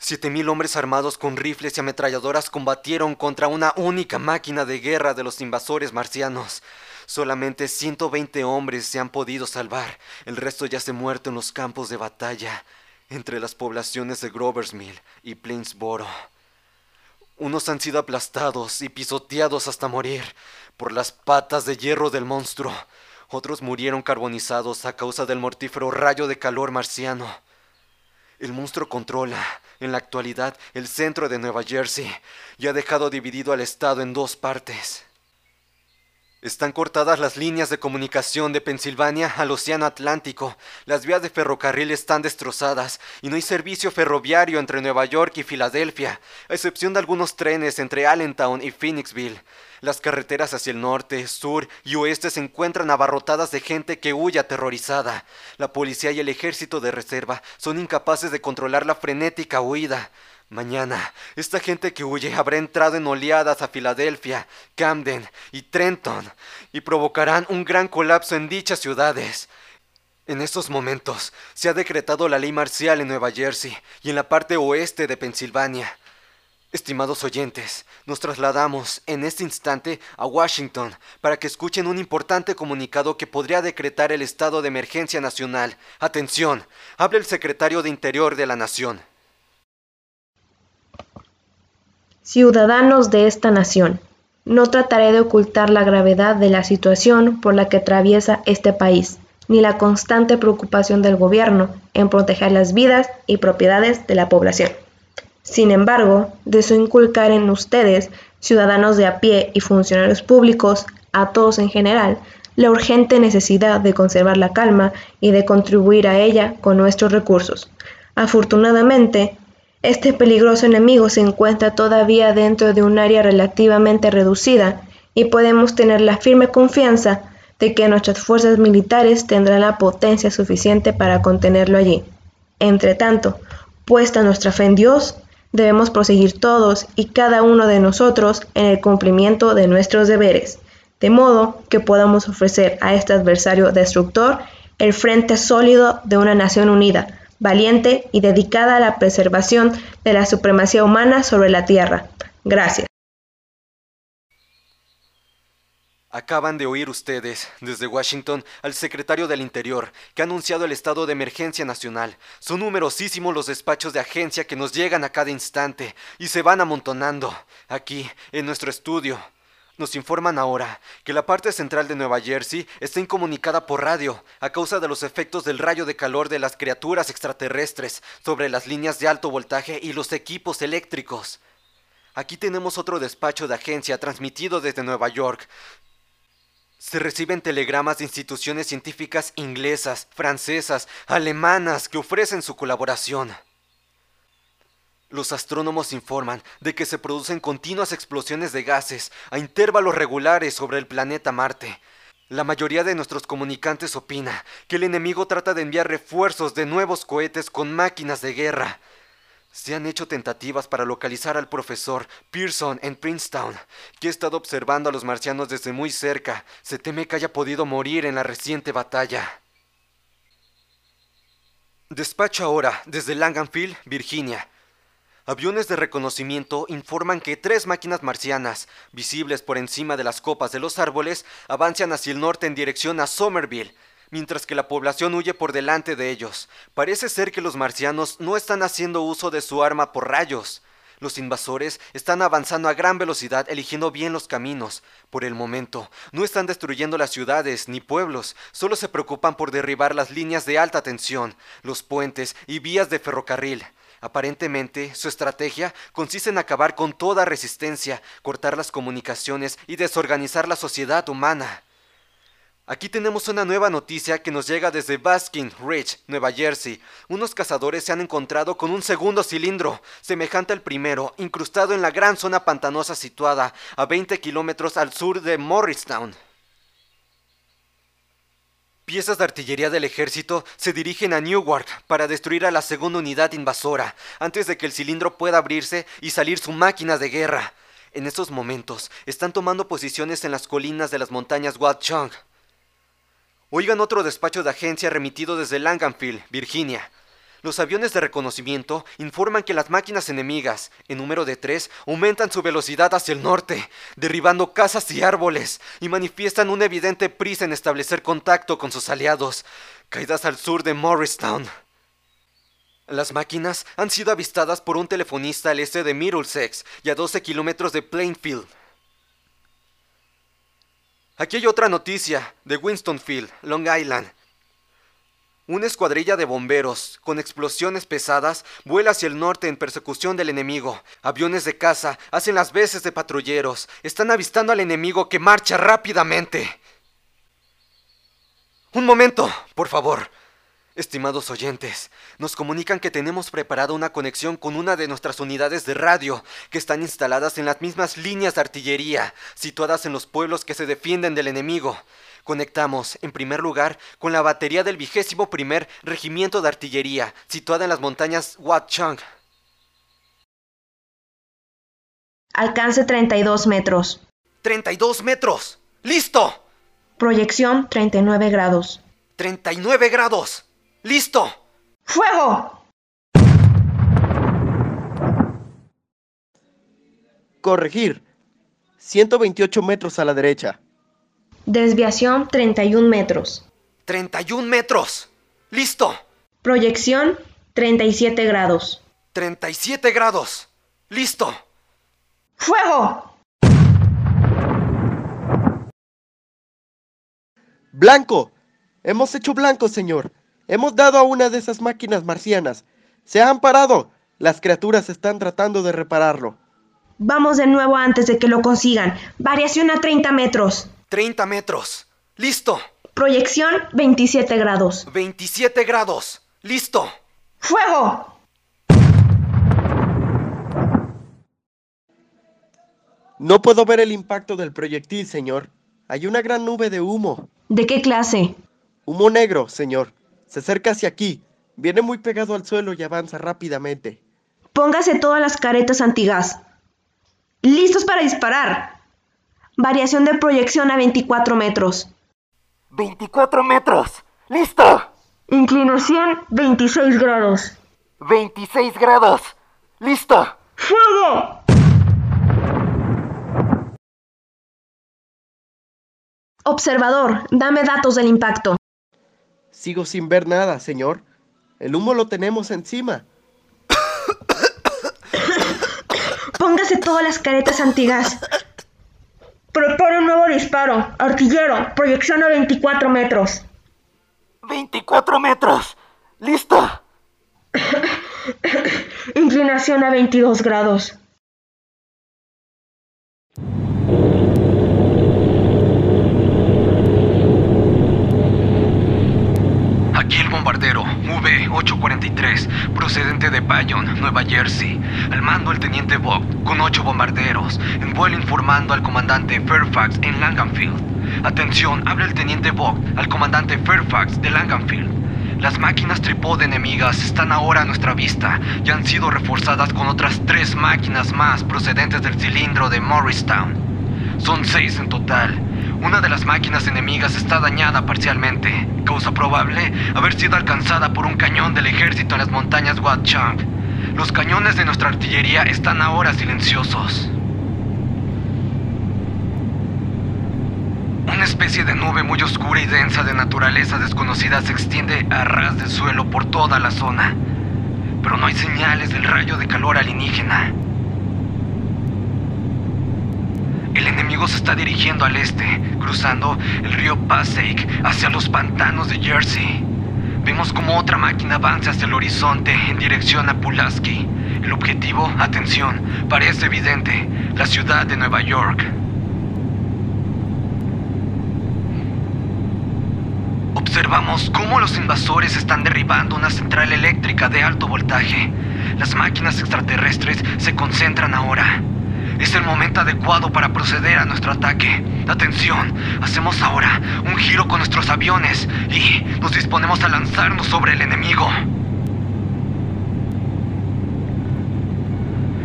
Siete mil hombres armados con rifles y ametralladoras combatieron contra una única máquina de guerra de los invasores marcianos. Solamente 120 hombres se han podido salvar. El resto ya se muerto en los campos de batalla, entre las poblaciones de Groversmill y Plainsboro. Unos han sido aplastados y pisoteados hasta morir por las patas de hierro del monstruo. Otros murieron carbonizados a causa del mortífero rayo de calor marciano. El monstruo controla, en la actualidad, el centro de Nueva Jersey y ha dejado dividido al estado en dos partes. Están cortadas las líneas de comunicación de Pensilvania al Océano Atlántico, las vías de ferrocarril están destrozadas y no hay servicio ferroviario entre Nueva York y Filadelfia, a excepción de algunos trenes entre Allentown y Phoenixville. Las carreteras hacia el norte, sur y oeste se encuentran abarrotadas de gente que huye aterrorizada. La policía y el ejército de reserva son incapaces de controlar la frenética huida. Mañana, esta gente que huye habrá entrado en oleadas a Filadelfia, Camden y Trenton y provocarán un gran colapso en dichas ciudades. En estos momentos se ha decretado la ley marcial en Nueva Jersey y en la parte oeste de Pensilvania. Estimados oyentes, nos trasladamos en este instante a Washington para que escuchen un importante comunicado que podría decretar el estado de emergencia nacional. Atención, habla el secretario de Interior de la Nación. Ciudadanos de esta nación, no trataré de ocultar la gravedad de la situación por la que atraviesa este país, ni la constante preocupación del gobierno en proteger las vidas y propiedades de la población. Sin embargo, deseo inculcar en ustedes, ciudadanos de a pie y funcionarios públicos, a todos en general, la urgente necesidad de conservar la calma y de contribuir a ella con nuestros recursos. Afortunadamente, este peligroso enemigo se encuentra todavía dentro de un área relativamente reducida y podemos tener la firme confianza de que nuestras fuerzas militares tendrán la potencia suficiente para contenerlo allí. Entre tanto, puesta nuestra fe en Dios, debemos proseguir todos y cada uno de nosotros en el cumplimiento de nuestros deberes, de modo que podamos ofrecer a este adversario destructor el frente sólido de una nación unida, valiente y dedicada a la preservación de la supremacía humana sobre la Tierra. Gracias. Acaban de oír ustedes, desde Washington, al secretario del Interior, que ha anunciado el estado de emergencia nacional. Son numerosísimos los despachos de agencia que nos llegan a cada instante y se van amontonando aquí, en nuestro estudio. Nos informan ahora que la parte central de Nueva Jersey está incomunicada por radio a causa de los efectos del rayo de calor de las criaturas extraterrestres sobre las líneas de alto voltaje y los equipos eléctricos. Aquí tenemos otro despacho de agencia transmitido desde Nueva York. Se reciben telegramas de instituciones científicas inglesas, francesas, alemanas que ofrecen su colaboración. Los astrónomos informan de que se producen continuas explosiones de gases a intervalos regulares sobre el planeta Marte. La mayoría de nuestros comunicantes opina que el enemigo trata de enviar refuerzos de nuevos cohetes con máquinas de guerra. Se han hecho tentativas para localizar al profesor Pearson en Princeton, que ha estado observando a los marcianos desde muy cerca. Se teme que haya podido morir en la reciente batalla. Despacho ahora desde Langanfield, Virginia. Aviones de reconocimiento informan que tres máquinas marcianas, visibles por encima de las copas de los árboles, avanzan hacia el norte en dirección a Somerville, mientras que la población huye por delante de ellos. Parece ser que los marcianos no están haciendo uso de su arma por rayos. Los invasores están avanzando a gran velocidad, eligiendo bien los caminos. Por el momento, no están destruyendo las ciudades ni pueblos, solo se preocupan por derribar las líneas de alta tensión, los puentes y vías de ferrocarril. Aparentemente, su estrategia consiste en acabar con toda resistencia, cortar las comunicaciones y desorganizar la sociedad humana. Aquí tenemos una nueva noticia que nos llega desde Baskin Ridge, Nueva Jersey. Unos cazadores se han encontrado con un segundo cilindro, semejante al primero, incrustado en la gran zona pantanosa situada a 20 kilómetros al sur de Morristown. Piezas de artillería del ejército se dirigen a Newark para destruir a la segunda unidad invasora, antes de que el cilindro pueda abrirse y salir su máquina de guerra. En estos momentos están tomando posiciones en las colinas de las montañas Watchung. Oigan otro despacho de agencia remitido desde Langanfield, Virginia. Los aviones de reconocimiento informan que las máquinas enemigas, en número de tres, aumentan su velocidad hacia el norte, derribando casas y árboles, y manifiestan una evidente prisa en establecer contacto con sus aliados, caídas al sur de Morristown. Las máquinas han sido avistadas por un telefonista al este de Middlesex y a 12 kilómetros de Plainfield. Aquí hay otra noticia de Winstonfield, Long Island. Una escuadrilla de bomberos, con explosiones pesadas, vuela hacia el norte en persecución del enemigo. Aviones de caza hacen las veces de patrulleros. Están avistando al enemigo que marcha rápidamente. Un momento, por favor. Estimados oyentes, nos comunican que tenemos preparada una conexión con una de nuestras unidades de radio, que están instaladas en las mismas líneas de artillería, situadas en los pueblos que se defienden del enemigo. Conectamos, en primer lugar, con la batería del vigésimo primer Regimiento de Artillería, situada en las montañas Watchung. Alcance 32 metros. ¡32 metros! ¡Listo! Proyección 39 grados. 39 grados. ¡Listo! ¡Fuego! Corregir. 128 metros a la derecha. Desviación 31 metros. 31 metros. ¡Listo! Proyección 37 grados. 37 grados. ¡Listo! ¡Fuego! Blanco. Hemos hecho blanco, señor. Hemos dado a una de esas máquinas marcianas. Se han parado. Las criaturas están tratando de repararlo. Vamos de nuevo antes de que lo consigan. Variación a 30 metros. 30 metros. Listo. Proyección 27 grados. 27 grados. Listo. ¡Fuego! No puedo ver el impacto del proyectil, señor. Hay una gran nube de humo. ¿De qué clase? Humo negro, señor. Se acerca hacia aquí. Viene muy pegado al suelo y avanza rápidamente. Póngase todas las caretas antigas. ¡Listos para disparar! Variación de proyección a 24 metros. 24 metros. ¡Listo! Inclinación 26 grados. 26 grados. ¡Listo! ¡Fuego! Observador, dame datos del impacto. Sigo sin ver nada, señor. El humo lo tenemos encima. Póngase todas las caretas antigas. Prepara un nuevo disparo. Artillero, proyección a 24 metros. 24 metros. ¡Listo! <coughs> Inclinación a 22 grados. Aquí el bombardero V-843, procedente de Bayonne, Nueva Jersey. Al mando el teniente Bob, con ocho bombarderos, en vuelo informando al comandante Fairfax en Langenfield. Atención, habla el teniente Bob al comandante Fairfax de Langenfield. Las máquinas trípode enemigas están ahora a nuestra vista y han sido reforzadas con otras tres máquinas más procedentes del cilindro de Morristown. Son seis en total. Una de las máquinas enemigas está dañada parcialmente. Causa probable haber sido alcanzada por un cañón del ejército en las montañas Watchung. Los cañones de nuestra artillería están ahora silenciosos. Una especie de nube muy oscura y densa de naturaleza desconocida se extiende a ras del suelo por toda la zona. Pero no hay señales del rayo de calor alienígena. El enemigo se está dirigiendo al este, cruzando el río Passaic hacia los pantanos de Jersey. Vemos como otra máquina avanza hacia el horizonte en dirección a Pulaski. El objetivo, atención, parece evidente, la ciudad de Nueva York. Observamos cómo los invasores están derribando una central eléctrica de alto voltaje. Las máquinas extraterrestres se concentran ahora. Es el momento adecuado para proceder a nuestro ataque. Atención, hacemos ahora un giro con nuestros aviones y nos disponemos a lanzarnos sobre el enemigo.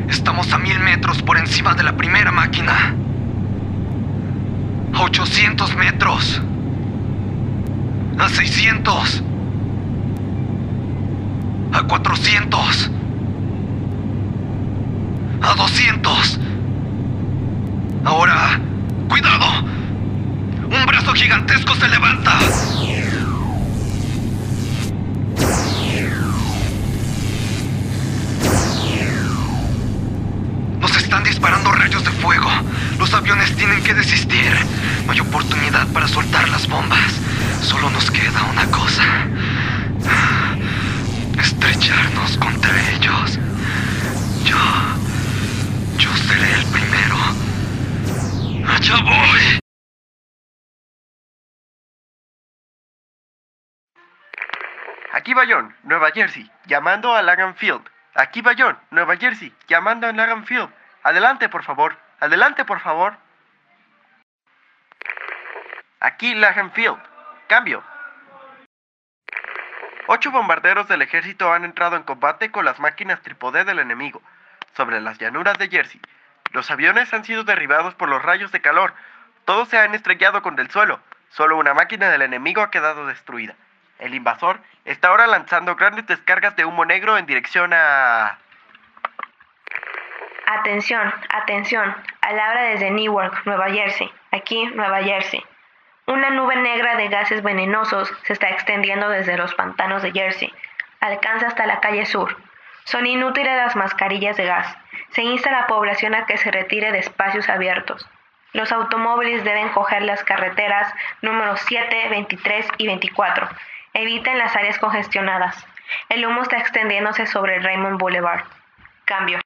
Estamos a mil metros por encima de la primera máquina. A 800 metros. A 600. A 400. A 200. Ahora, cuidado. Un brazo gigantesco se levanta. Bayonne, Nueva Jersey, llamando a Langenfield. Aquí Bayonne, Nueva Jersey, llamando a Langenfield. Adelante, por favor. Adelante, por favor. Aquí Langenfield. Cambio. Ocho bombarderos del ejército han entrado en combate con las máquinas trípode del enemigo sobre las llanuras de Jersey. Los aviones han sido derribados por los rayos de calor. Todos se han estrellado contra el suelo. Solo una máquina del enemigo ha quedado destruida. El invasor está ahora lanzando grandes descargas de humo negro en dirección a... Atención, atención. Al habla desde Newark, Nueva Jersey. Aquí, Nueva Jersey. Una nube negra de gases venenosos se está extendiendo desde los pantanos de Jersey. Alcanza hasta la calle sur. Son inútiles las mascarillas de gas. Se insta a la población a que se retire de espacios abiertos. Los automóviles deben coger las carreteras números 7, 23 y 24. Eviten las áreas congestionadas. El humo está extendiéndose sobre el Raymond Boulevard. Cambio.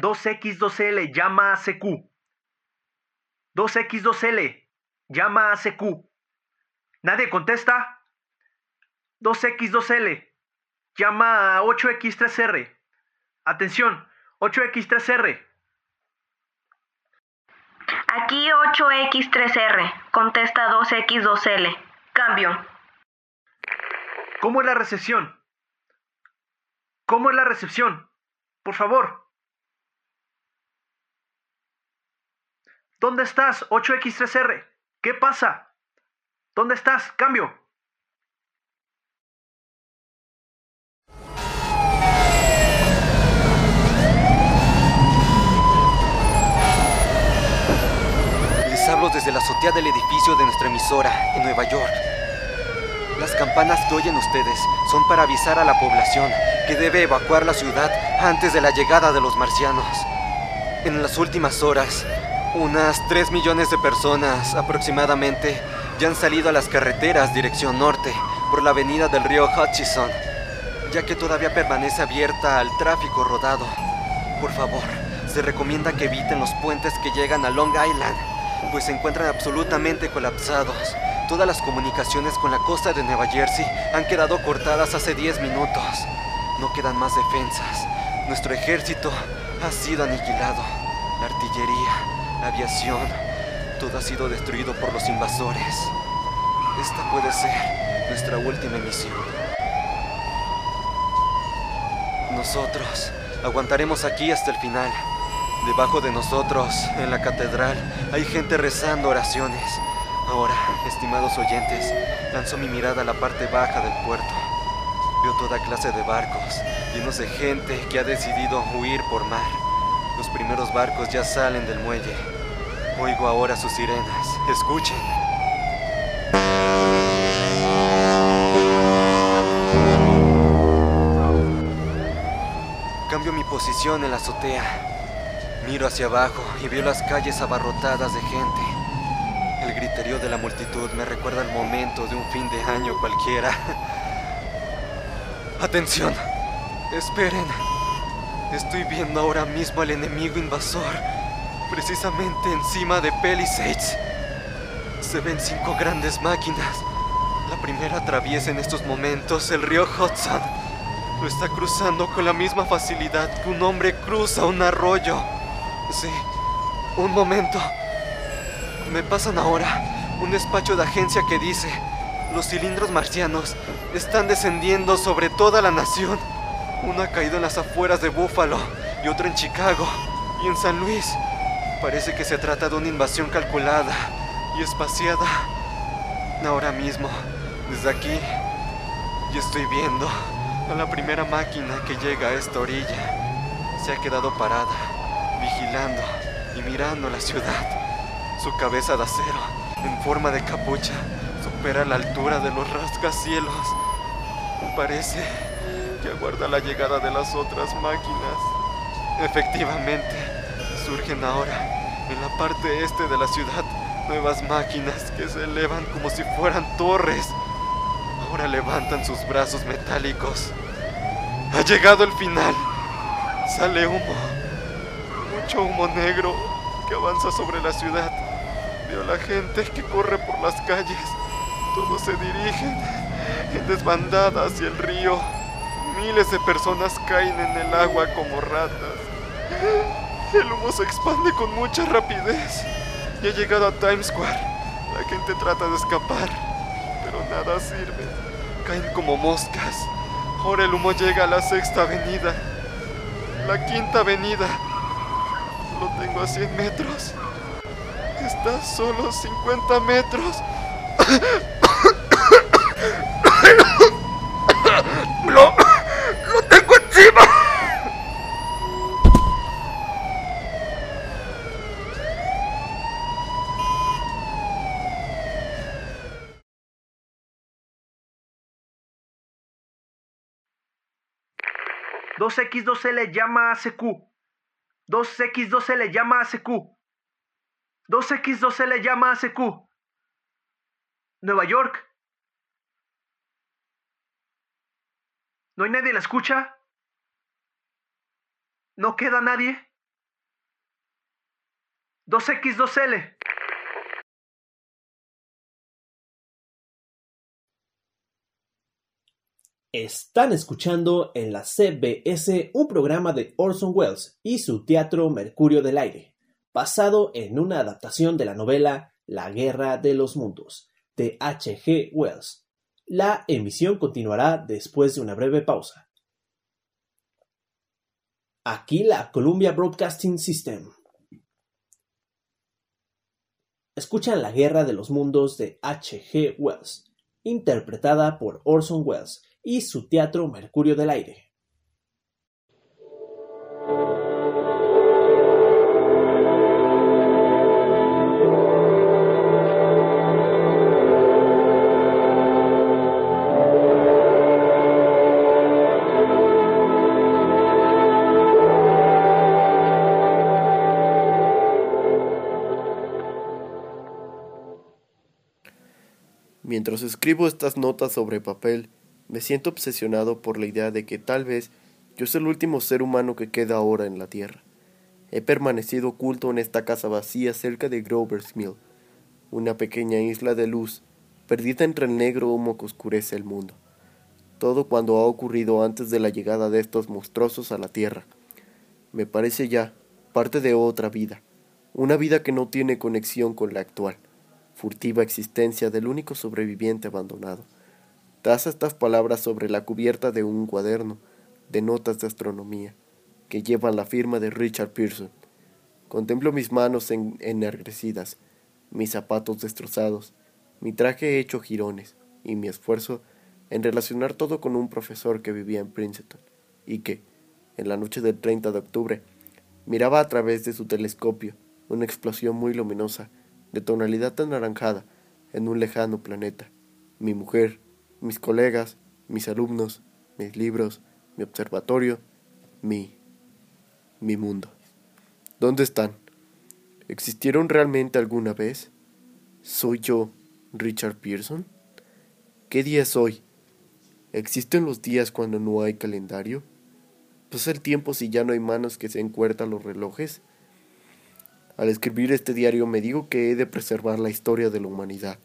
2X2L, llama a CQ. 2X2L, llama a CQ. ¿Nadie contesta? 2X2L, llama a 8X3R. Atención, 8X3R. Aquí 8X3R, contesta 2X2L. Cambio. ¿Cómo es la recepción? ¿Cómo es la recepción? Por favor. ¿Dónde estás, 8X3R? ¿Qué pasa? ¿Dónde estás? Cambio. Les hablo desde la del edificio de nuestra emisora en Nueva York. Las campanas que oyen ustedes son para avisar a la población que debe evacuar la ciudad antes de la llegada de los marcianos. En las últimas horas, unas 3 millones de personas aproximadamente ya han salido a las carreteras dirección norte por la avenida del río Hutchison, ya que todavía permanece abierta al tráfico rodado. Por favor, se recomienda que eviten los puentes que llegan a Long Island, pues se encuentran absolutamente colapsados. Todas las comunicaciones con la costa de Nueva Jersey han quedado cortadas hace 10 minutos. No quedan más defensas. Nuestro ejército ha sido aniquilado. La artillería, la aviación, todo ha sido destruido por los invasores. Esta puede ser nuestra última misión. Nosotros aguantaremos aquí hasta el final. Debajo de nosotros, en la catedral, hay gente rezando oraciones. Ahora, estimados oyentes, lanzo mi mirada a la parte baja del puerto. Veo toda clase de barcos, llenos de gente que ha decidido huir por mar. Los primeros barcos ya salen del muelle. Oigo ahora sus sirenas. Escuchen. Cambio mi posición en la azotea. Miro hacia abajo y veo las calles abarrotadas de gente. El griterío de la multitud me recuerda el momento de un fin de año cualquiera. <laughs> Atención. Esperen. Estoy viendo ahora mismo al enemigo invasor, precisamente encima de Palisades. Se ven cinco grandes máquinas. La primera atraviesa en estos momentos el río Hudson. Lo está cruzando con la misma facilidad que un hombre cruza un arroyo. Sí, un momento. Me pasan ahora un despacho de agencia que dice, los cilindros marcianos están descendiendo sobre toda la nación. Uno ha caído en las afueras de Buffalo y otro en Chicago y en San Luis. Parece que se trata de una invasión calculada y espaciada. Ahora mismo, desde aquí, yo estoy viendo a la primera máquina que llega a esta orilla. Se ha quedado parada, y mirando la ciudad. Su cabeza de acero, en forma de capucha, supera la altura de los rascacielos. Parece que aguarda la llegada de las otras máquinas. Efectivamente, surgen ahora, en la parte este de la ciudad, nuevas máquinas que se elevan como si fueran torres. Ahora levantan sus brazos metálicos. Ha llegado el final. Sale humo. Mucho humo negro que avanza sobre la ciudad. Veo la gente que corre por las calles. Todos se dirigen en desbandada hacia el río. Miles de personas caen en el agua como ratas. El humo se expande con mucha rapidez. Y ha llegado a Times Square. La gente trata de escapar, pero nada sirve. Caen como moscas. Ahora el humo llega a la sexta avenida. La quinta avenida. Lo tengo a 100 metros. Está solo 50 metros. ¡Lo, lo tengo encima! ¡2X2L llama a CQ! ¡2X2L llama a CQ! 2X2L llama a CQ. Nueva York. ¿No hay nadie la escucha? ¿No queda nadie? 2X2L. Están escuchando en la CBS un programa de Orson Welles y su teatro Mercurio del Aire, basado en una adaptación de la novela La Guerra de los Mundos, de H. G. Wells. La emisión continuará después de una breve pausa. Aquí la Columbia Broadcasting System. Escuchan La Guerra de los Mundos de H. G. Wells, interpretada por Orson Welles y su teatro Mercurio del Aire. Mientras escribo estas notas sobre papel, me siento obsesionado por la idea de que tal vez yo soy el último ser humano que queda ahora en la Tierra. He permanecido oculto en esta casa vacía cerca de Grover's Mill, una pequeña isla de luz, perdida entre el negro humo que oscurece el mundo. Todo cuando ha ocurrido antes de la llegada de estos monstruosos a la Tierra. Me parece ya parte de otra vida, una vida que no tiene conexión con la actual, furtiva existencia del único sobreviviente abandonado. Tras estas palabras sobre la cubierta de un cuaderno de notas de astronomía que llevan la firma de Richard Pearson. Contemplo mis manos ennegrecidas, mis zapatos destrozados, mi traje hecho jirones y mi esfuerzo en relacionar todo con un profesor que vivía en Princeton y que, en la noche del 30 de octubre, miraba a través de su telescopio una explosión muy luminosa de tonalidad anaranjada en un lejano planeta. Mi mujer, mis colegas, mis alumnos, mis libros, mi observatorio, mi... mi mundo. ¿Dónde están? ¿Existieron realmente alguna vez? ¿Soy yo Richard Pearson? ¿Qué día es hoy? ¿Existen los días cuando no hay calendario? ¿Pasa el tiempo si ya no hay manos que se encuertan los relojes? Al escribir este diario me digo que he de preservar la historia de la humanidad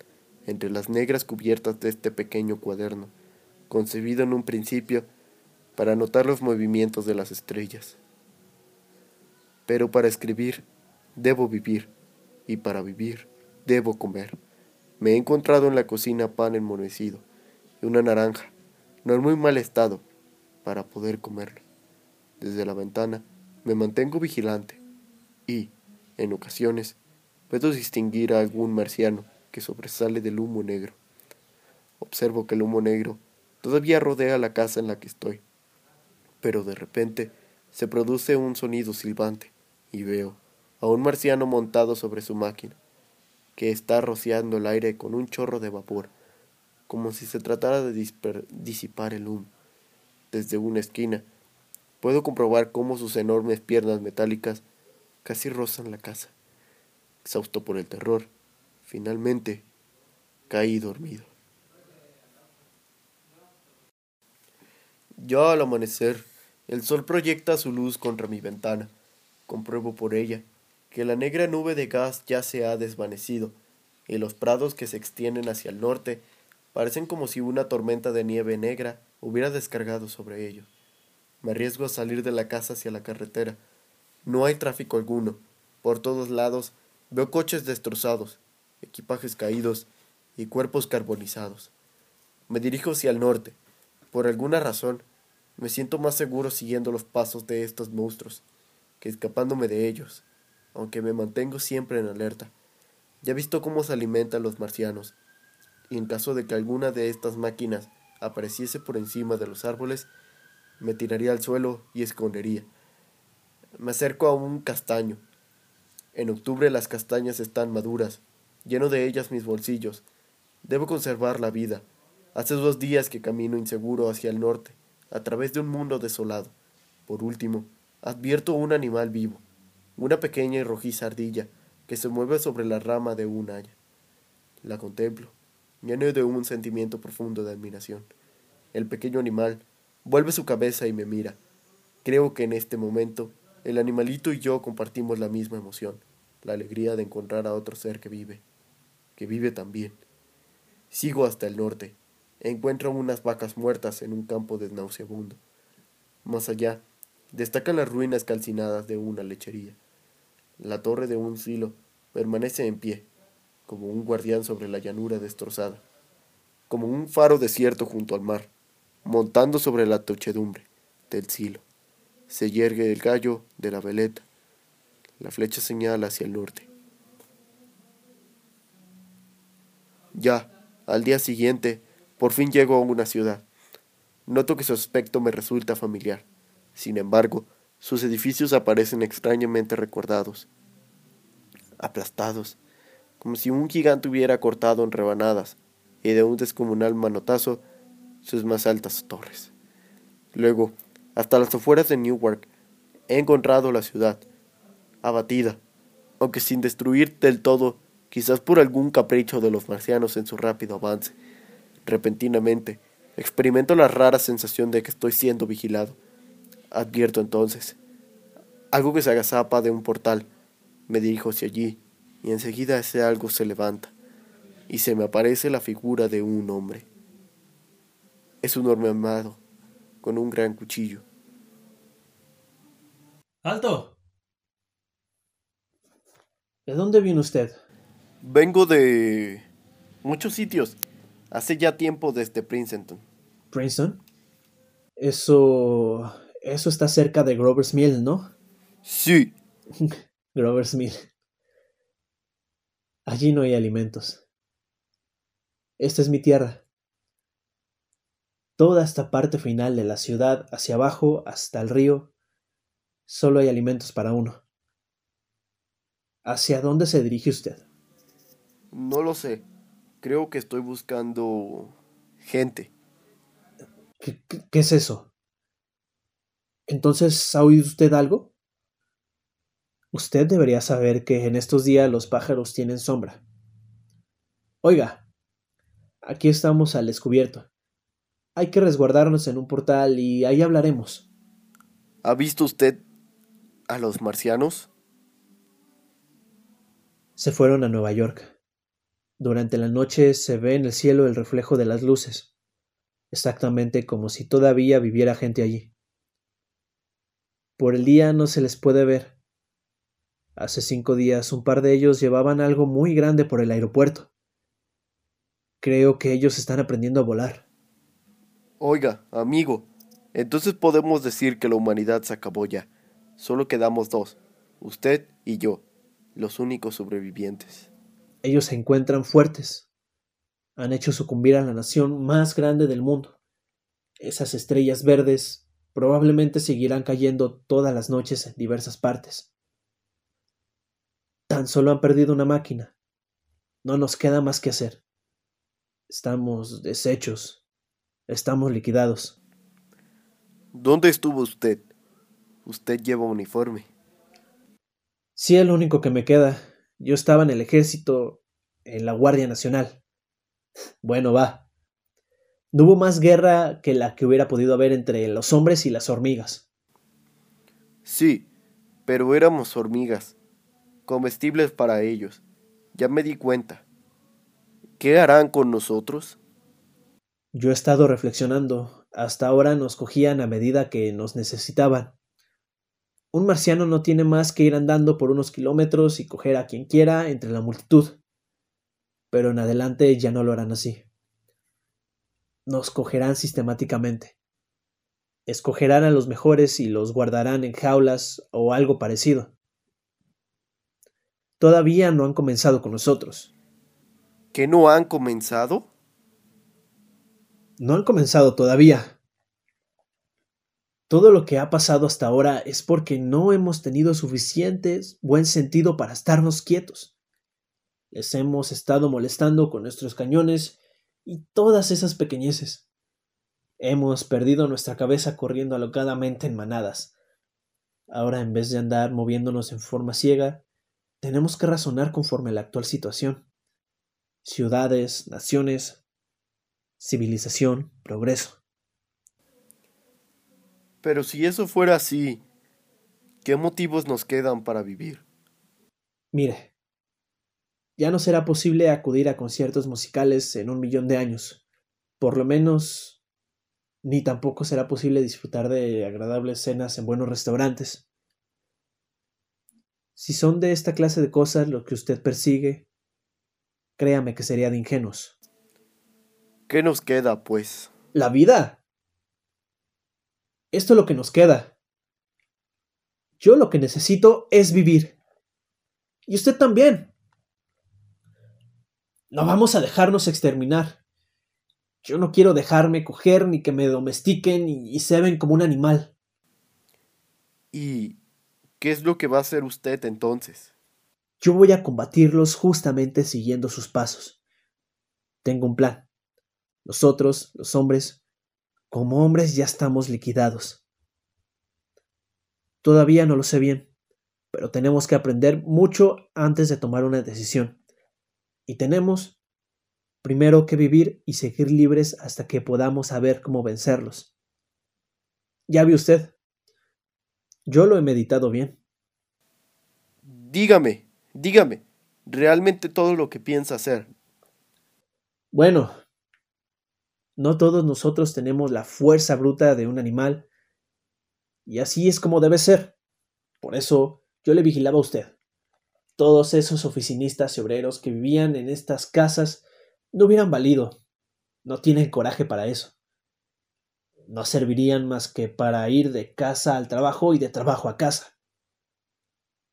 entre las negras cubiertas de este pequeño cuaderno, concebido en un principio para anotar los movimientos de las estrellas. Pero para escribir debo vivir, y para vivir debo comer. Me he encontrado en la cocina pan enmonecido y una naranja, no en muy mal estado, para poder comerlo. Desde la ventana me mantengo vigilante y, en ocasiones, puedo distinguir a algún marciano que sobresale del humo negro. Observo que el humo negro todavía rodea la casa en la que estoy, pero de repente se produce un sonido silbante y veo a un marciano montado sobre su máquina, que está rociando el aire con un chorro de vapor, como si se tratara de disipar el humo. Desde una esquina puedo comprobar cómo sus enormes piernas metálicas casi rozan la casa. Exhausto por el terror, Finalmente, caí dormido. Ya al amanecer, el sol proyecta su luz contra mi ventana. Compruebo por ella que la negra nube de gas ya se ha desvanecido y los prados que se extienden hacia el norte parecen como si una tormenta de nieve negra hubiera descargado sobre ellos. Me arriesgo a salir de la casa hacia la carretera. No hay tráfico alguno. Por todos lados veo coches destrozados equipajes caídos y cuerpos carbonizados. Me dirijo hacia el norte. Por alguna razón, me siento más seguro siguiendo los pasos de estos monstruos que escapándome de ellos, aunque me mantengo siempre en alerta. Ya he visto cómo se alimentan los marcianos, y en caso de que alguna de estas máquinas apareciese por encima de los árboles, me tiraría al suelo y escondería. Me acerco a un castaño. En octubre las castañas están maduras lleno de ellas mis bolsillos. Debo conservar la vida. Hace dos días que camino inseguro hacia el norte, a través de un mundo desolado. Por último, advierto un animal vivo, una pequeña y rojiza ardilla, que se mueve sobre la rama de un haya. La contemplo, lleno de un sentimiento profundo de admiración. El pequeño animal vuelve su cabeza y me mira. Creo que en este momento el animalito y yo compartimos la misma emoción, la alegría de encontrar a otro ser que vive, que vive también. Sigo hasta el norte. Encuentro unas vacas muertas en un campo de nauseabundo. Más allá, destacan las ruinas calcinadas de una lechería. La torre de un silo permanece en pie, como un guardián sobre la llanura destrozada, como un faro desierto junto al mar, montando sobre la tochedumbre del silo. Se yergue el gallo de la veleta. La flecha señala hacia el norte. Ya, al día siguiente, por fin llego a una ciudad. Noto que su aspecto me resulta familiar. Sin embargo, sus edificios aparecen extrañamente recordados, aplastados, como si un gigante hubiera cortado en rebanadas y de un descomunal manotazo sus más altas torres. Luego, hasta las afueras de Newark, he encontrado la ciudad, abatida, aunque sin destruir del todo, quizás por algún capricho de los marcianos en su rápido avance. Repentinamente, experimento la rara sensación de que estoy siendo vigilado Advierto entonces algo que se agazapa de un portal. Me dirijo hacia allí y enseguida ese algo se levanta y se me aparece la figura de un hombre. Es un hombre armado con un gran cuchillo. ¡Alto! ¿De dónde viene usted? Vengo de muchos sitios. Hace ya tiempo desde Princeton. ¿Princeton? Eso eso está cerca de Grover's Mill, ¿no? Sí. <laughs> Grover's Mill. Allí no hay alimentos. Esta es mi tierra. Toda esta parte final de la ciudad, hacia abajo, hasta el río, solo hay alimentos para uno. ¿Hacia dónde se dirige usted? No lo sé. Creo que estoy buscando gente. ¿Qué, qué, qué es eso? Entonces, ¿ha oído usted algo? Usted debería saber que en estos días los pájaros tienen sombra. Oiga, aquí estamos al descubierto. Hay que resguardarnos en un portal y ahí hablaremos. ¿Ha visto usted a los marcianos? Se fueron a Nueva York. Durante la noche se ve en el cielo el reflejo de las luces, exactamente como si todavía viviera gente allí. Por el día no se les puede ver. Hace cinco días un par de ellos llevaban algo muy grande por el aeropuerto. Creo que ellos están aprendiendo a volar. Oiga, amigo, entonces podemos decir que la humanidad se acabó ya. Solo quedamos dos, usted y yo, los únicos sobrevivientes. Ellos se encuentran fuertes. Han hecho sucumbir a la nación más grande del mundo. Esas estrellas verdes probablemente seguirán cayendo todas las noches en diversas partes. Tan solo han perdido una máquina. No nos queda más que hacer. Estamos deshechos. Estamos liquidados. ¿Dónde estuvo usted? Usted lleva uniforme. Sí, es lo único que me queda. Yo estaba en el ejército, en la Guardia Nacional. Bueno, va. No hubo más guerra que la que hubiera podido haber entre los hombres y las hormigas. Sí, pero éramos hormigas, comestibles para ellos. Ya me di cuenta. ¿Qué harán con nosotros? Yo he estado reflexionando. Hasta ahora nos cogían a medida que nos necesitaban. Un marciano no tiene más que ir andando por unos kilómetros y coger a quien quiera entre la multitud. Pero en adelante ya no lo harán así nos cogerán sistemáticamente. Escogerán a los mejores y los guardarán en jaulas o algo parecido. Todavía no han comenzado con nosotros. ¿Que no han comenzado? No han comenzado todavía. Todo lo que ha pasado hasta ahora es porque no hemos tenido suficiente buen sentido para estarnos quietos. Les hemos estado molestando con nuestros cañones y todas esas pequeñeces. Hemos perdido nuestra cabeza corriendo alocadamente en manadas. Ahora, en vez de andar moviéndonos en forma ciega, tenemos que razonar conforme a la actual situación. Ciudades, naciones, civilización, progreso. Pero si eso fuera así, ¿qué motivos nos quedan para vivir? Mire, ya no será posible acudir a conciertos musicales en un millón de años. Por lo menos, ni tampoco será posible disfrutar de agradables cenas en buenos restaurantes. Si son de esta clase de cosas lo que usted persigue, créame que sería de ingenuos. ¿Qué nos queda, pues? La vida. Esto es lo que nos queda. Yo lo que necesito es vivir. Y usted también. No vamos a dejarnos exterminar. Yo no quiero dejarme coger ni que me domestiquen y, se ven como un animal. ¿Y qué es lo que va a hacer usted entonces? Yo voy a combatirlos justamente siguiendo sus pasos. Tengo un plan. Nosotros, los hombres, como hombres ya estamos liquidados. Todavía no lo sé bien, pero tenemos que aprender mucho antes de tomar una decisión. Y tenemos primero que vivir y seguir libres hasta que podamos saber cómo vencerlos. Ya vi usted. Yo lo he meditado bien. Dígame, dígame, realmente todo lo que piensa hacer. Bueno, no todos nosotros tenemos la fuerza bruta de un animal, y así es como debe ser. Por eso yo le vigilaba a usted. Todos esos oficinistas y obreros que vivían en estas casas no hubieran valido. No tienen coraje para eso. No servirían más que para ir de casa al trabajo y de trabajo a casa.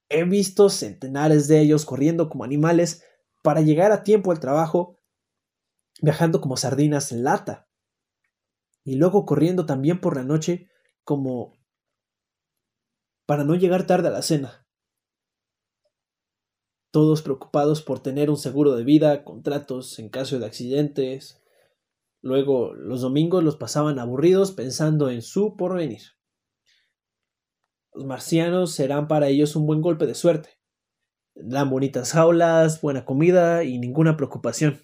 He visto centenares de ellos corriendo como animales para llegar a tiempo al trabajo, viajando como sardinas en lata, y luego corriendo también por la noche como para no llegar tarde a la cena todos preocupados por tener un seguro de vida, contratos en caso de accidentes. Luego los domingos los pasaban aburridos pensando en su porvenir. Los marcianos serán para ellos un buen golpe de suerte. Tendrán bonitas jaulas, buena comida y ninguna preocupación.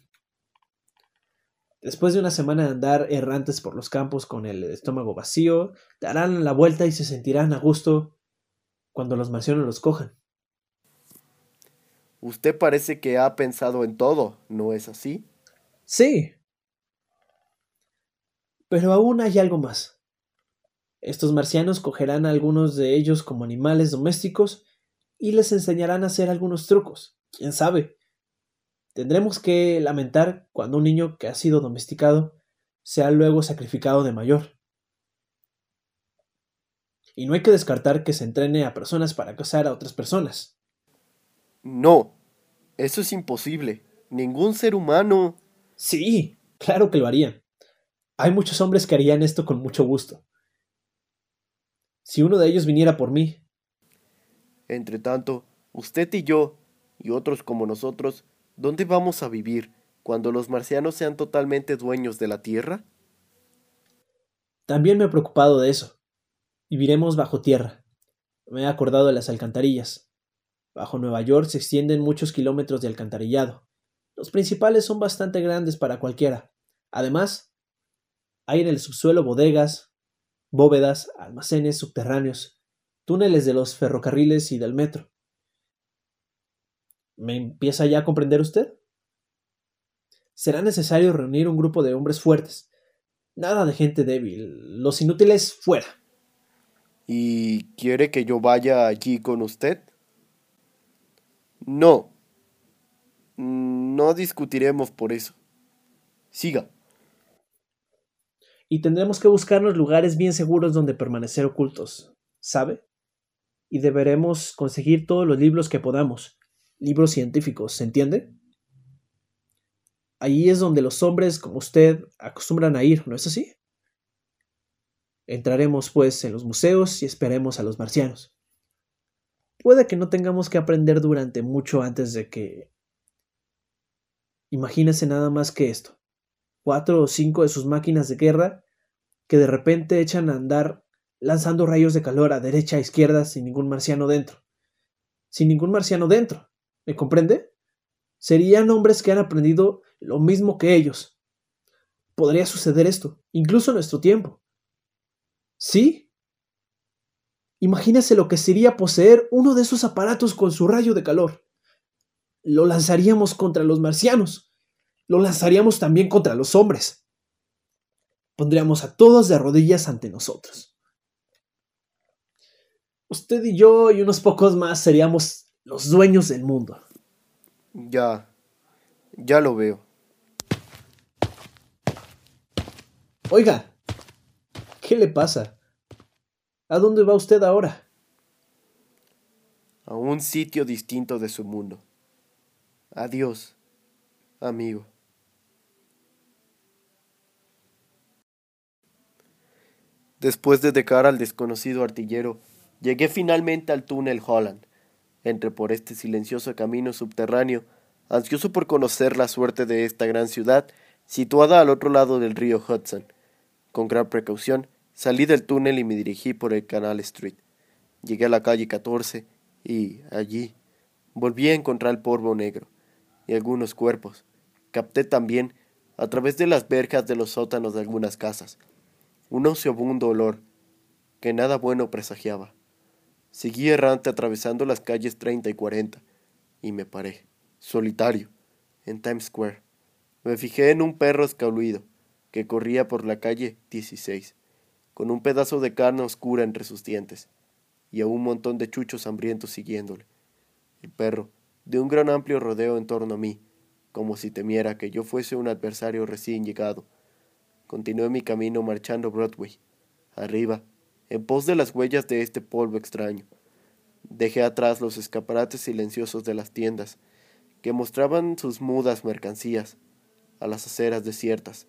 Después de una semana de andar errantes por los campos con el estómago vacío, darán la vuelta y se sentirán a gusto cuando los marcianos los cojan. Usted parece que ha pensado en todo, ¿no es así? Sí. Pero aún hay algo más. Estos marcianos cogerán a algunos de ellos como animales domésticos y les enseñarán a hacer algunos trucos. ¿Quién sabe? Tendremos que lamentar cuando un niño que ha sido domesticado sea luego sacrificado de mayor. Y no hay que descartar que se entrene a personas para casar a otras personas. No, eso es imposible. Ningún ser humano. Sí, claro que lo harían. Hay muchos hombres que harían esto con mucho gusto. Si uno de ellos viniera por mí. Entre tanto, usted y yo, y otros como nosotros, ¿dónde vamos a vivir cuando los marcianos sean totalmente dueños de la Tierra? También me he preocupado de eso. Viviremos bajo tierra. Me he acordado de las alcantarillas. Bajo Nueva York se extienden muchos kilómetros de alcantarillado. Los principales son bastante grandes para cualquiera. Además, hay en el subsuelo bodegas, bóvedas, almacenes subterráneos, túneles de los ferrocarriles y del metro. ¿Me empieza ya a comprender usted? Será necesario reunir un grupo de hombres fuertes. Nada de gente débil. Los inútiles fuera. ¿Y quiere que yo vaya allí con usted? No. No discutiremos por eso. Siga. Y tendremos que buscarnos lugares bien seguros donde permanecer ocultos, ¿sabe? Y deberemos conseguir todos los libros que podamos, libros científicos, ¿se entiende? Allí es donde los hombres como usted acostumbran a ir, ¿no es así? Entraremos pues en los museos y esperemos a los marcianos. Puede que no tengamos que aprender durante mucho antes de que... Imagínese nada más que esto. Cuatro o cinco de sus máquinas de guerra que de repente echan a andar lanzando rayos de calor a derecha e izquierda sin ningún marciano dentro. Sin ningún marciano dentro. ¿Me comprende? Serían hombres que han aprendido lo mismo que ellos. Podría suceder esto, incluso en nuestro tiempo. ¿Sí? Imagínese lo que sería poseer uno de esos aparatos con su rayo de calor. Lo lanzaríamos contra los marcianos. Lo lanzaríamos también contra los hombres. Pondríamos a todos de rodillas ante nosotros. Usted y yo y unos pocos más seríamos los dueños del mundo. Ya, ya lo veo. Oiga, ¿qué le pasa? ¿A dónde va usted ahora? A un sitio distinto de su mundo. Adiós, amigo. Después de dejar al desconocido artillero, llegué finalmente al túnel Holland. Entré por este silencioso camino subterráneo, ansioso por conocer la suerte de esta gran ciudad situada al otro lado del río Hudson. Con gran precaución, salí del túnel y me dirigí por el Canal Street. Llegué a la calle 14 y, allí, volví a encontrar el polvo negro y algunos cuerpos. Capté también, a través de las verjas de los sótanos de algunas casas, un nauseabundo olor que nada bueno presagiaba. Seguí errante atravesando las calles 30 y 40 y me paré, solitario, en Times Square. Me fijé en un perro escaluido que corría por la calle 16, con un pedazo de carne oscura entre sus dientes y a un montón de chuchos hambrientos siguiéndole. El perro de un gran amplio rodeo en torno a mí, como si temiera que yo fuese un adversario recién llegado. Continué mi camino marchando Broadway, arriba, en pos de las huellas de este polvo extraño. Dejé atrás los escaparates silenciosos de las tiendas, que mostraban sus mudas mercancías, a las aceras desiertas.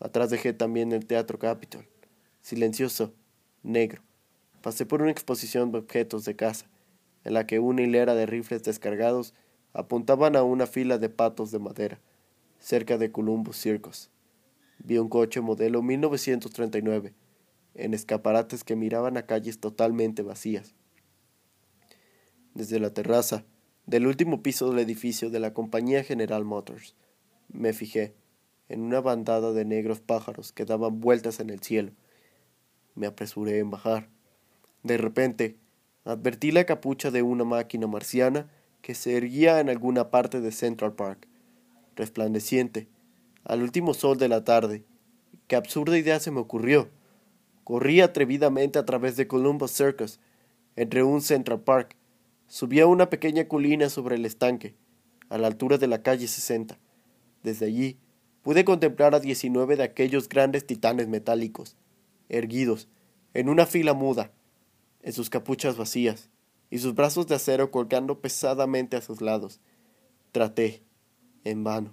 Atrás dejé también el Teatro Capitol, silencioso, negro. Pasé por una exposición de objetos de caza, en la que una hilera de rifles descargados apuntaban a una fila de patos de madera, cerca de Columbus Circus. Vi un coche modelo 1939, en escaparates que miraban a calles totalmente vacías. Desde la terraza del último piso del edificio de la compañía General Motors, me fijé en una bandada de negros pájaros que daban vueltas en el cielo. Me apresuré en bajar. De repente, advertí la capucha de una máquina marciana que se erguía en alguna parte de Central Park, resplandeciente, al último sol de la tarde. Qué absurda idea se me ocurrió. Corrí atrevidamente a través de Columbus Circus, entre un Central Park. Subí a una pequeña colina sobre el estanque, a la altura de la calle 60. Desde allí pude contemplar a diecinueve de aquellos grandes titanes metálicos, erguidos, en una fila muda, en sus capuchas vacías y sus brazos de acero colgando pesadamente a sus lados. Traté, en vano,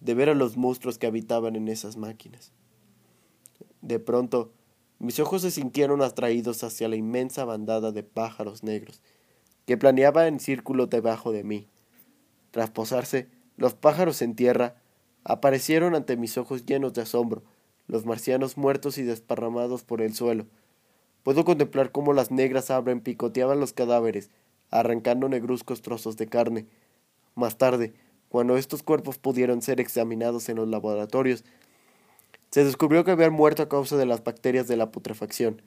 de ver a los monstruos que habitaban en esas máquinas. De pronto, mis ojos se sintieron atraídos hacia la inmensa bandada de pájaros negros que planeaba en círculo debajo de mí. Tras posarse, los pájaros en tierra aparecieron ante mis ojos llenos de asombro, los marcianos muertos y desparramados por el suelo, Puedo contemplar cómo las negras abren picoteaban los cadáveres, arrancando negruzcos trozos de carne. Más tarde, cuando estos cuerpos pudieron ser examinados en los laboratorios, se descubrió que habían muerto a causa de las bacterias de la putrefacción.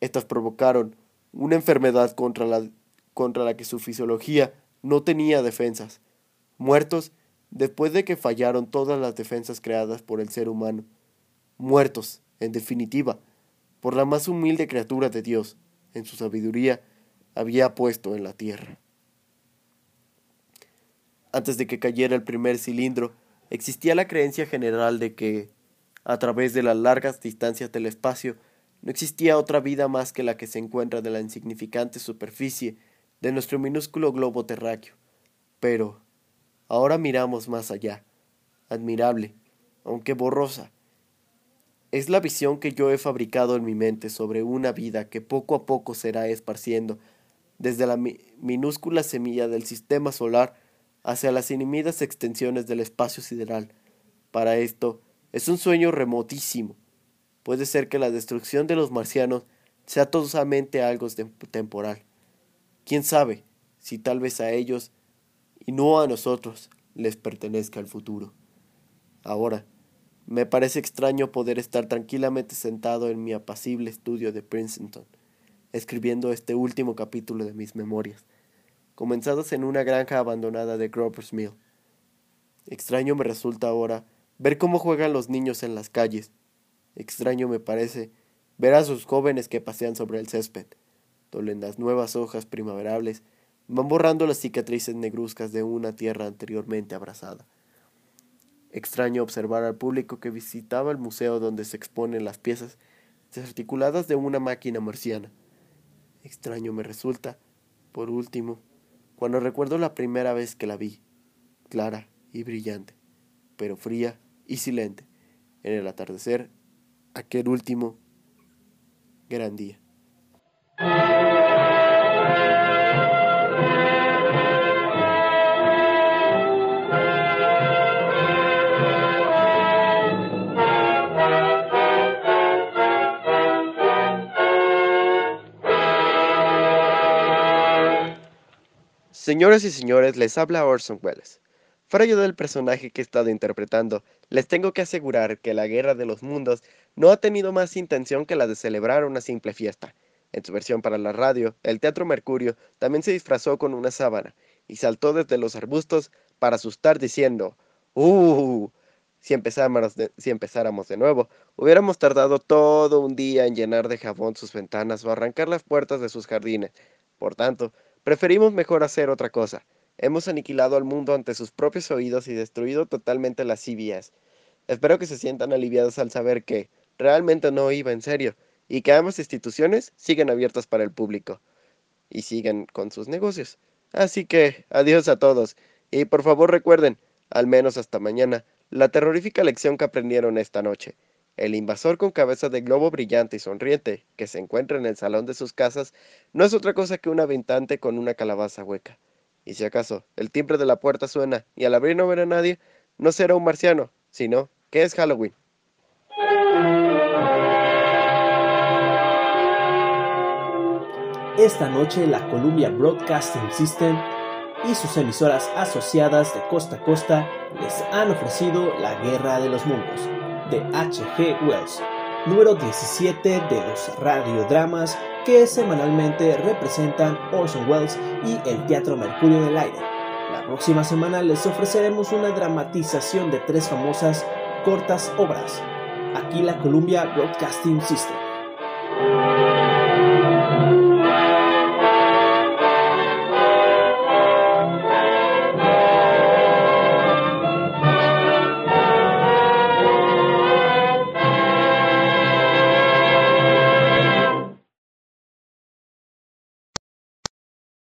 Estas provocaron una enfermedad contra la, contra la que su fisiología no tenía defensas. Muertos después de que fallaron todas las defensas creadas por el ser humano. Muertos, en definitiva, por la más humilde criatura de Dios, en su sabiduría, había puesto en la tierra. Antes de que cayera el primer cilindro, existía la creencia general de que, a través de las largas distancias del espacio, no existía otra vida más que la que se encuentra de la insignificante superficie de nuestro minúsculo globo terráqueo. Pero, ahora miramos más allá, admirable, aunque borrosa, es la visión que yo he fabricado en mi mente sobre una vida que poco a poco será esparciendo desde la minúscula semilla del sistema solar hacia las inimidas extensiones del espacio sideral. Para esto, es un sueño remotísimo. Puede ser que la destrucción de los marcianos sea totalmente algo temporal. ¿Quién sabe si tal vez a ellos, y no a nosotros, les pertenezca el futuro. Ahora, me parece extraño poder estar tranquilamente sentado en mi apacible estudio de Princeton, escribiendo este último capítulo de mis memorias, comenzados en una granja abandonada de Grover's Mill. Extraño me resulta ahora ver cómo juegan los niños en las calles. Extraño me parece ver a sus jóvenes que pasean sobre el césped, donde las nuevas hojas primaverables van borrando las cicatrices negruzcas de una tierra anteriormente abrazada. Extraño observar al público que visitaba el museo donde se exponen las piezas desarticuladas de una máquina marciana. Extraño me resulta, por último, cuando recuerdo la primera vez que la vi, clara y brillante, pero fría y silente, en el atardecer, aquel último gran día. Señoras y señores, les habla Orson Welles. Fuera yo del personaje que he estado interpretando, les tengo que asegurar que la Guerra de los Mundos no ha tenido más intención que la de celebrar una simple fiesta. En su versión para la radio, el Teatro Mercurio también se disfrazó con una sábana y saltó desde los arbustos para asustar diciendo, ¡Uh! Si empezáramos, de, si empezáramos de nuevo, hubiéramos tardado todo un día en llenar de jabón sus ventanas o arrancar las puertas de sus jardines. Por tanto, preferimos mejor hacer otra cosa. Hemos aniquilado al mundo ante sus propios oídos y destruido totalmente las CBS. Espero que se sientan aliviados al saber que realmente no iba en serio y que ambas instituciones siguen abiertas para el público y siguen con sus negocios. Así que adiós a todos y por favor recuerden, al menos hasta mañana, la terrorífica lección que aprendieron esta noche. El invasor con cabeza de globo brillante y sonriente, que se encuentra en el salón de sus casas, no es otra cosa que un aventante con una calabaza hueca. Y si acaso el timbre de la puerta suena y al abrir no ver a nadie, no será un marciano, sino que es Halloween. Esta noche la Columbia Broadcasting System y sus emisoras asociadas de costa a costa les han ofrecido La Guerra de los Mundos de H.G. Wells, número 17 de los radiodramas que semanalmente representan Orson Welles y el Teatro Mercurio del Aire. La próxima semana les ofreceremos una dramatización de tres famosas cortas obras. Aquí la Columbia Broadcasting System.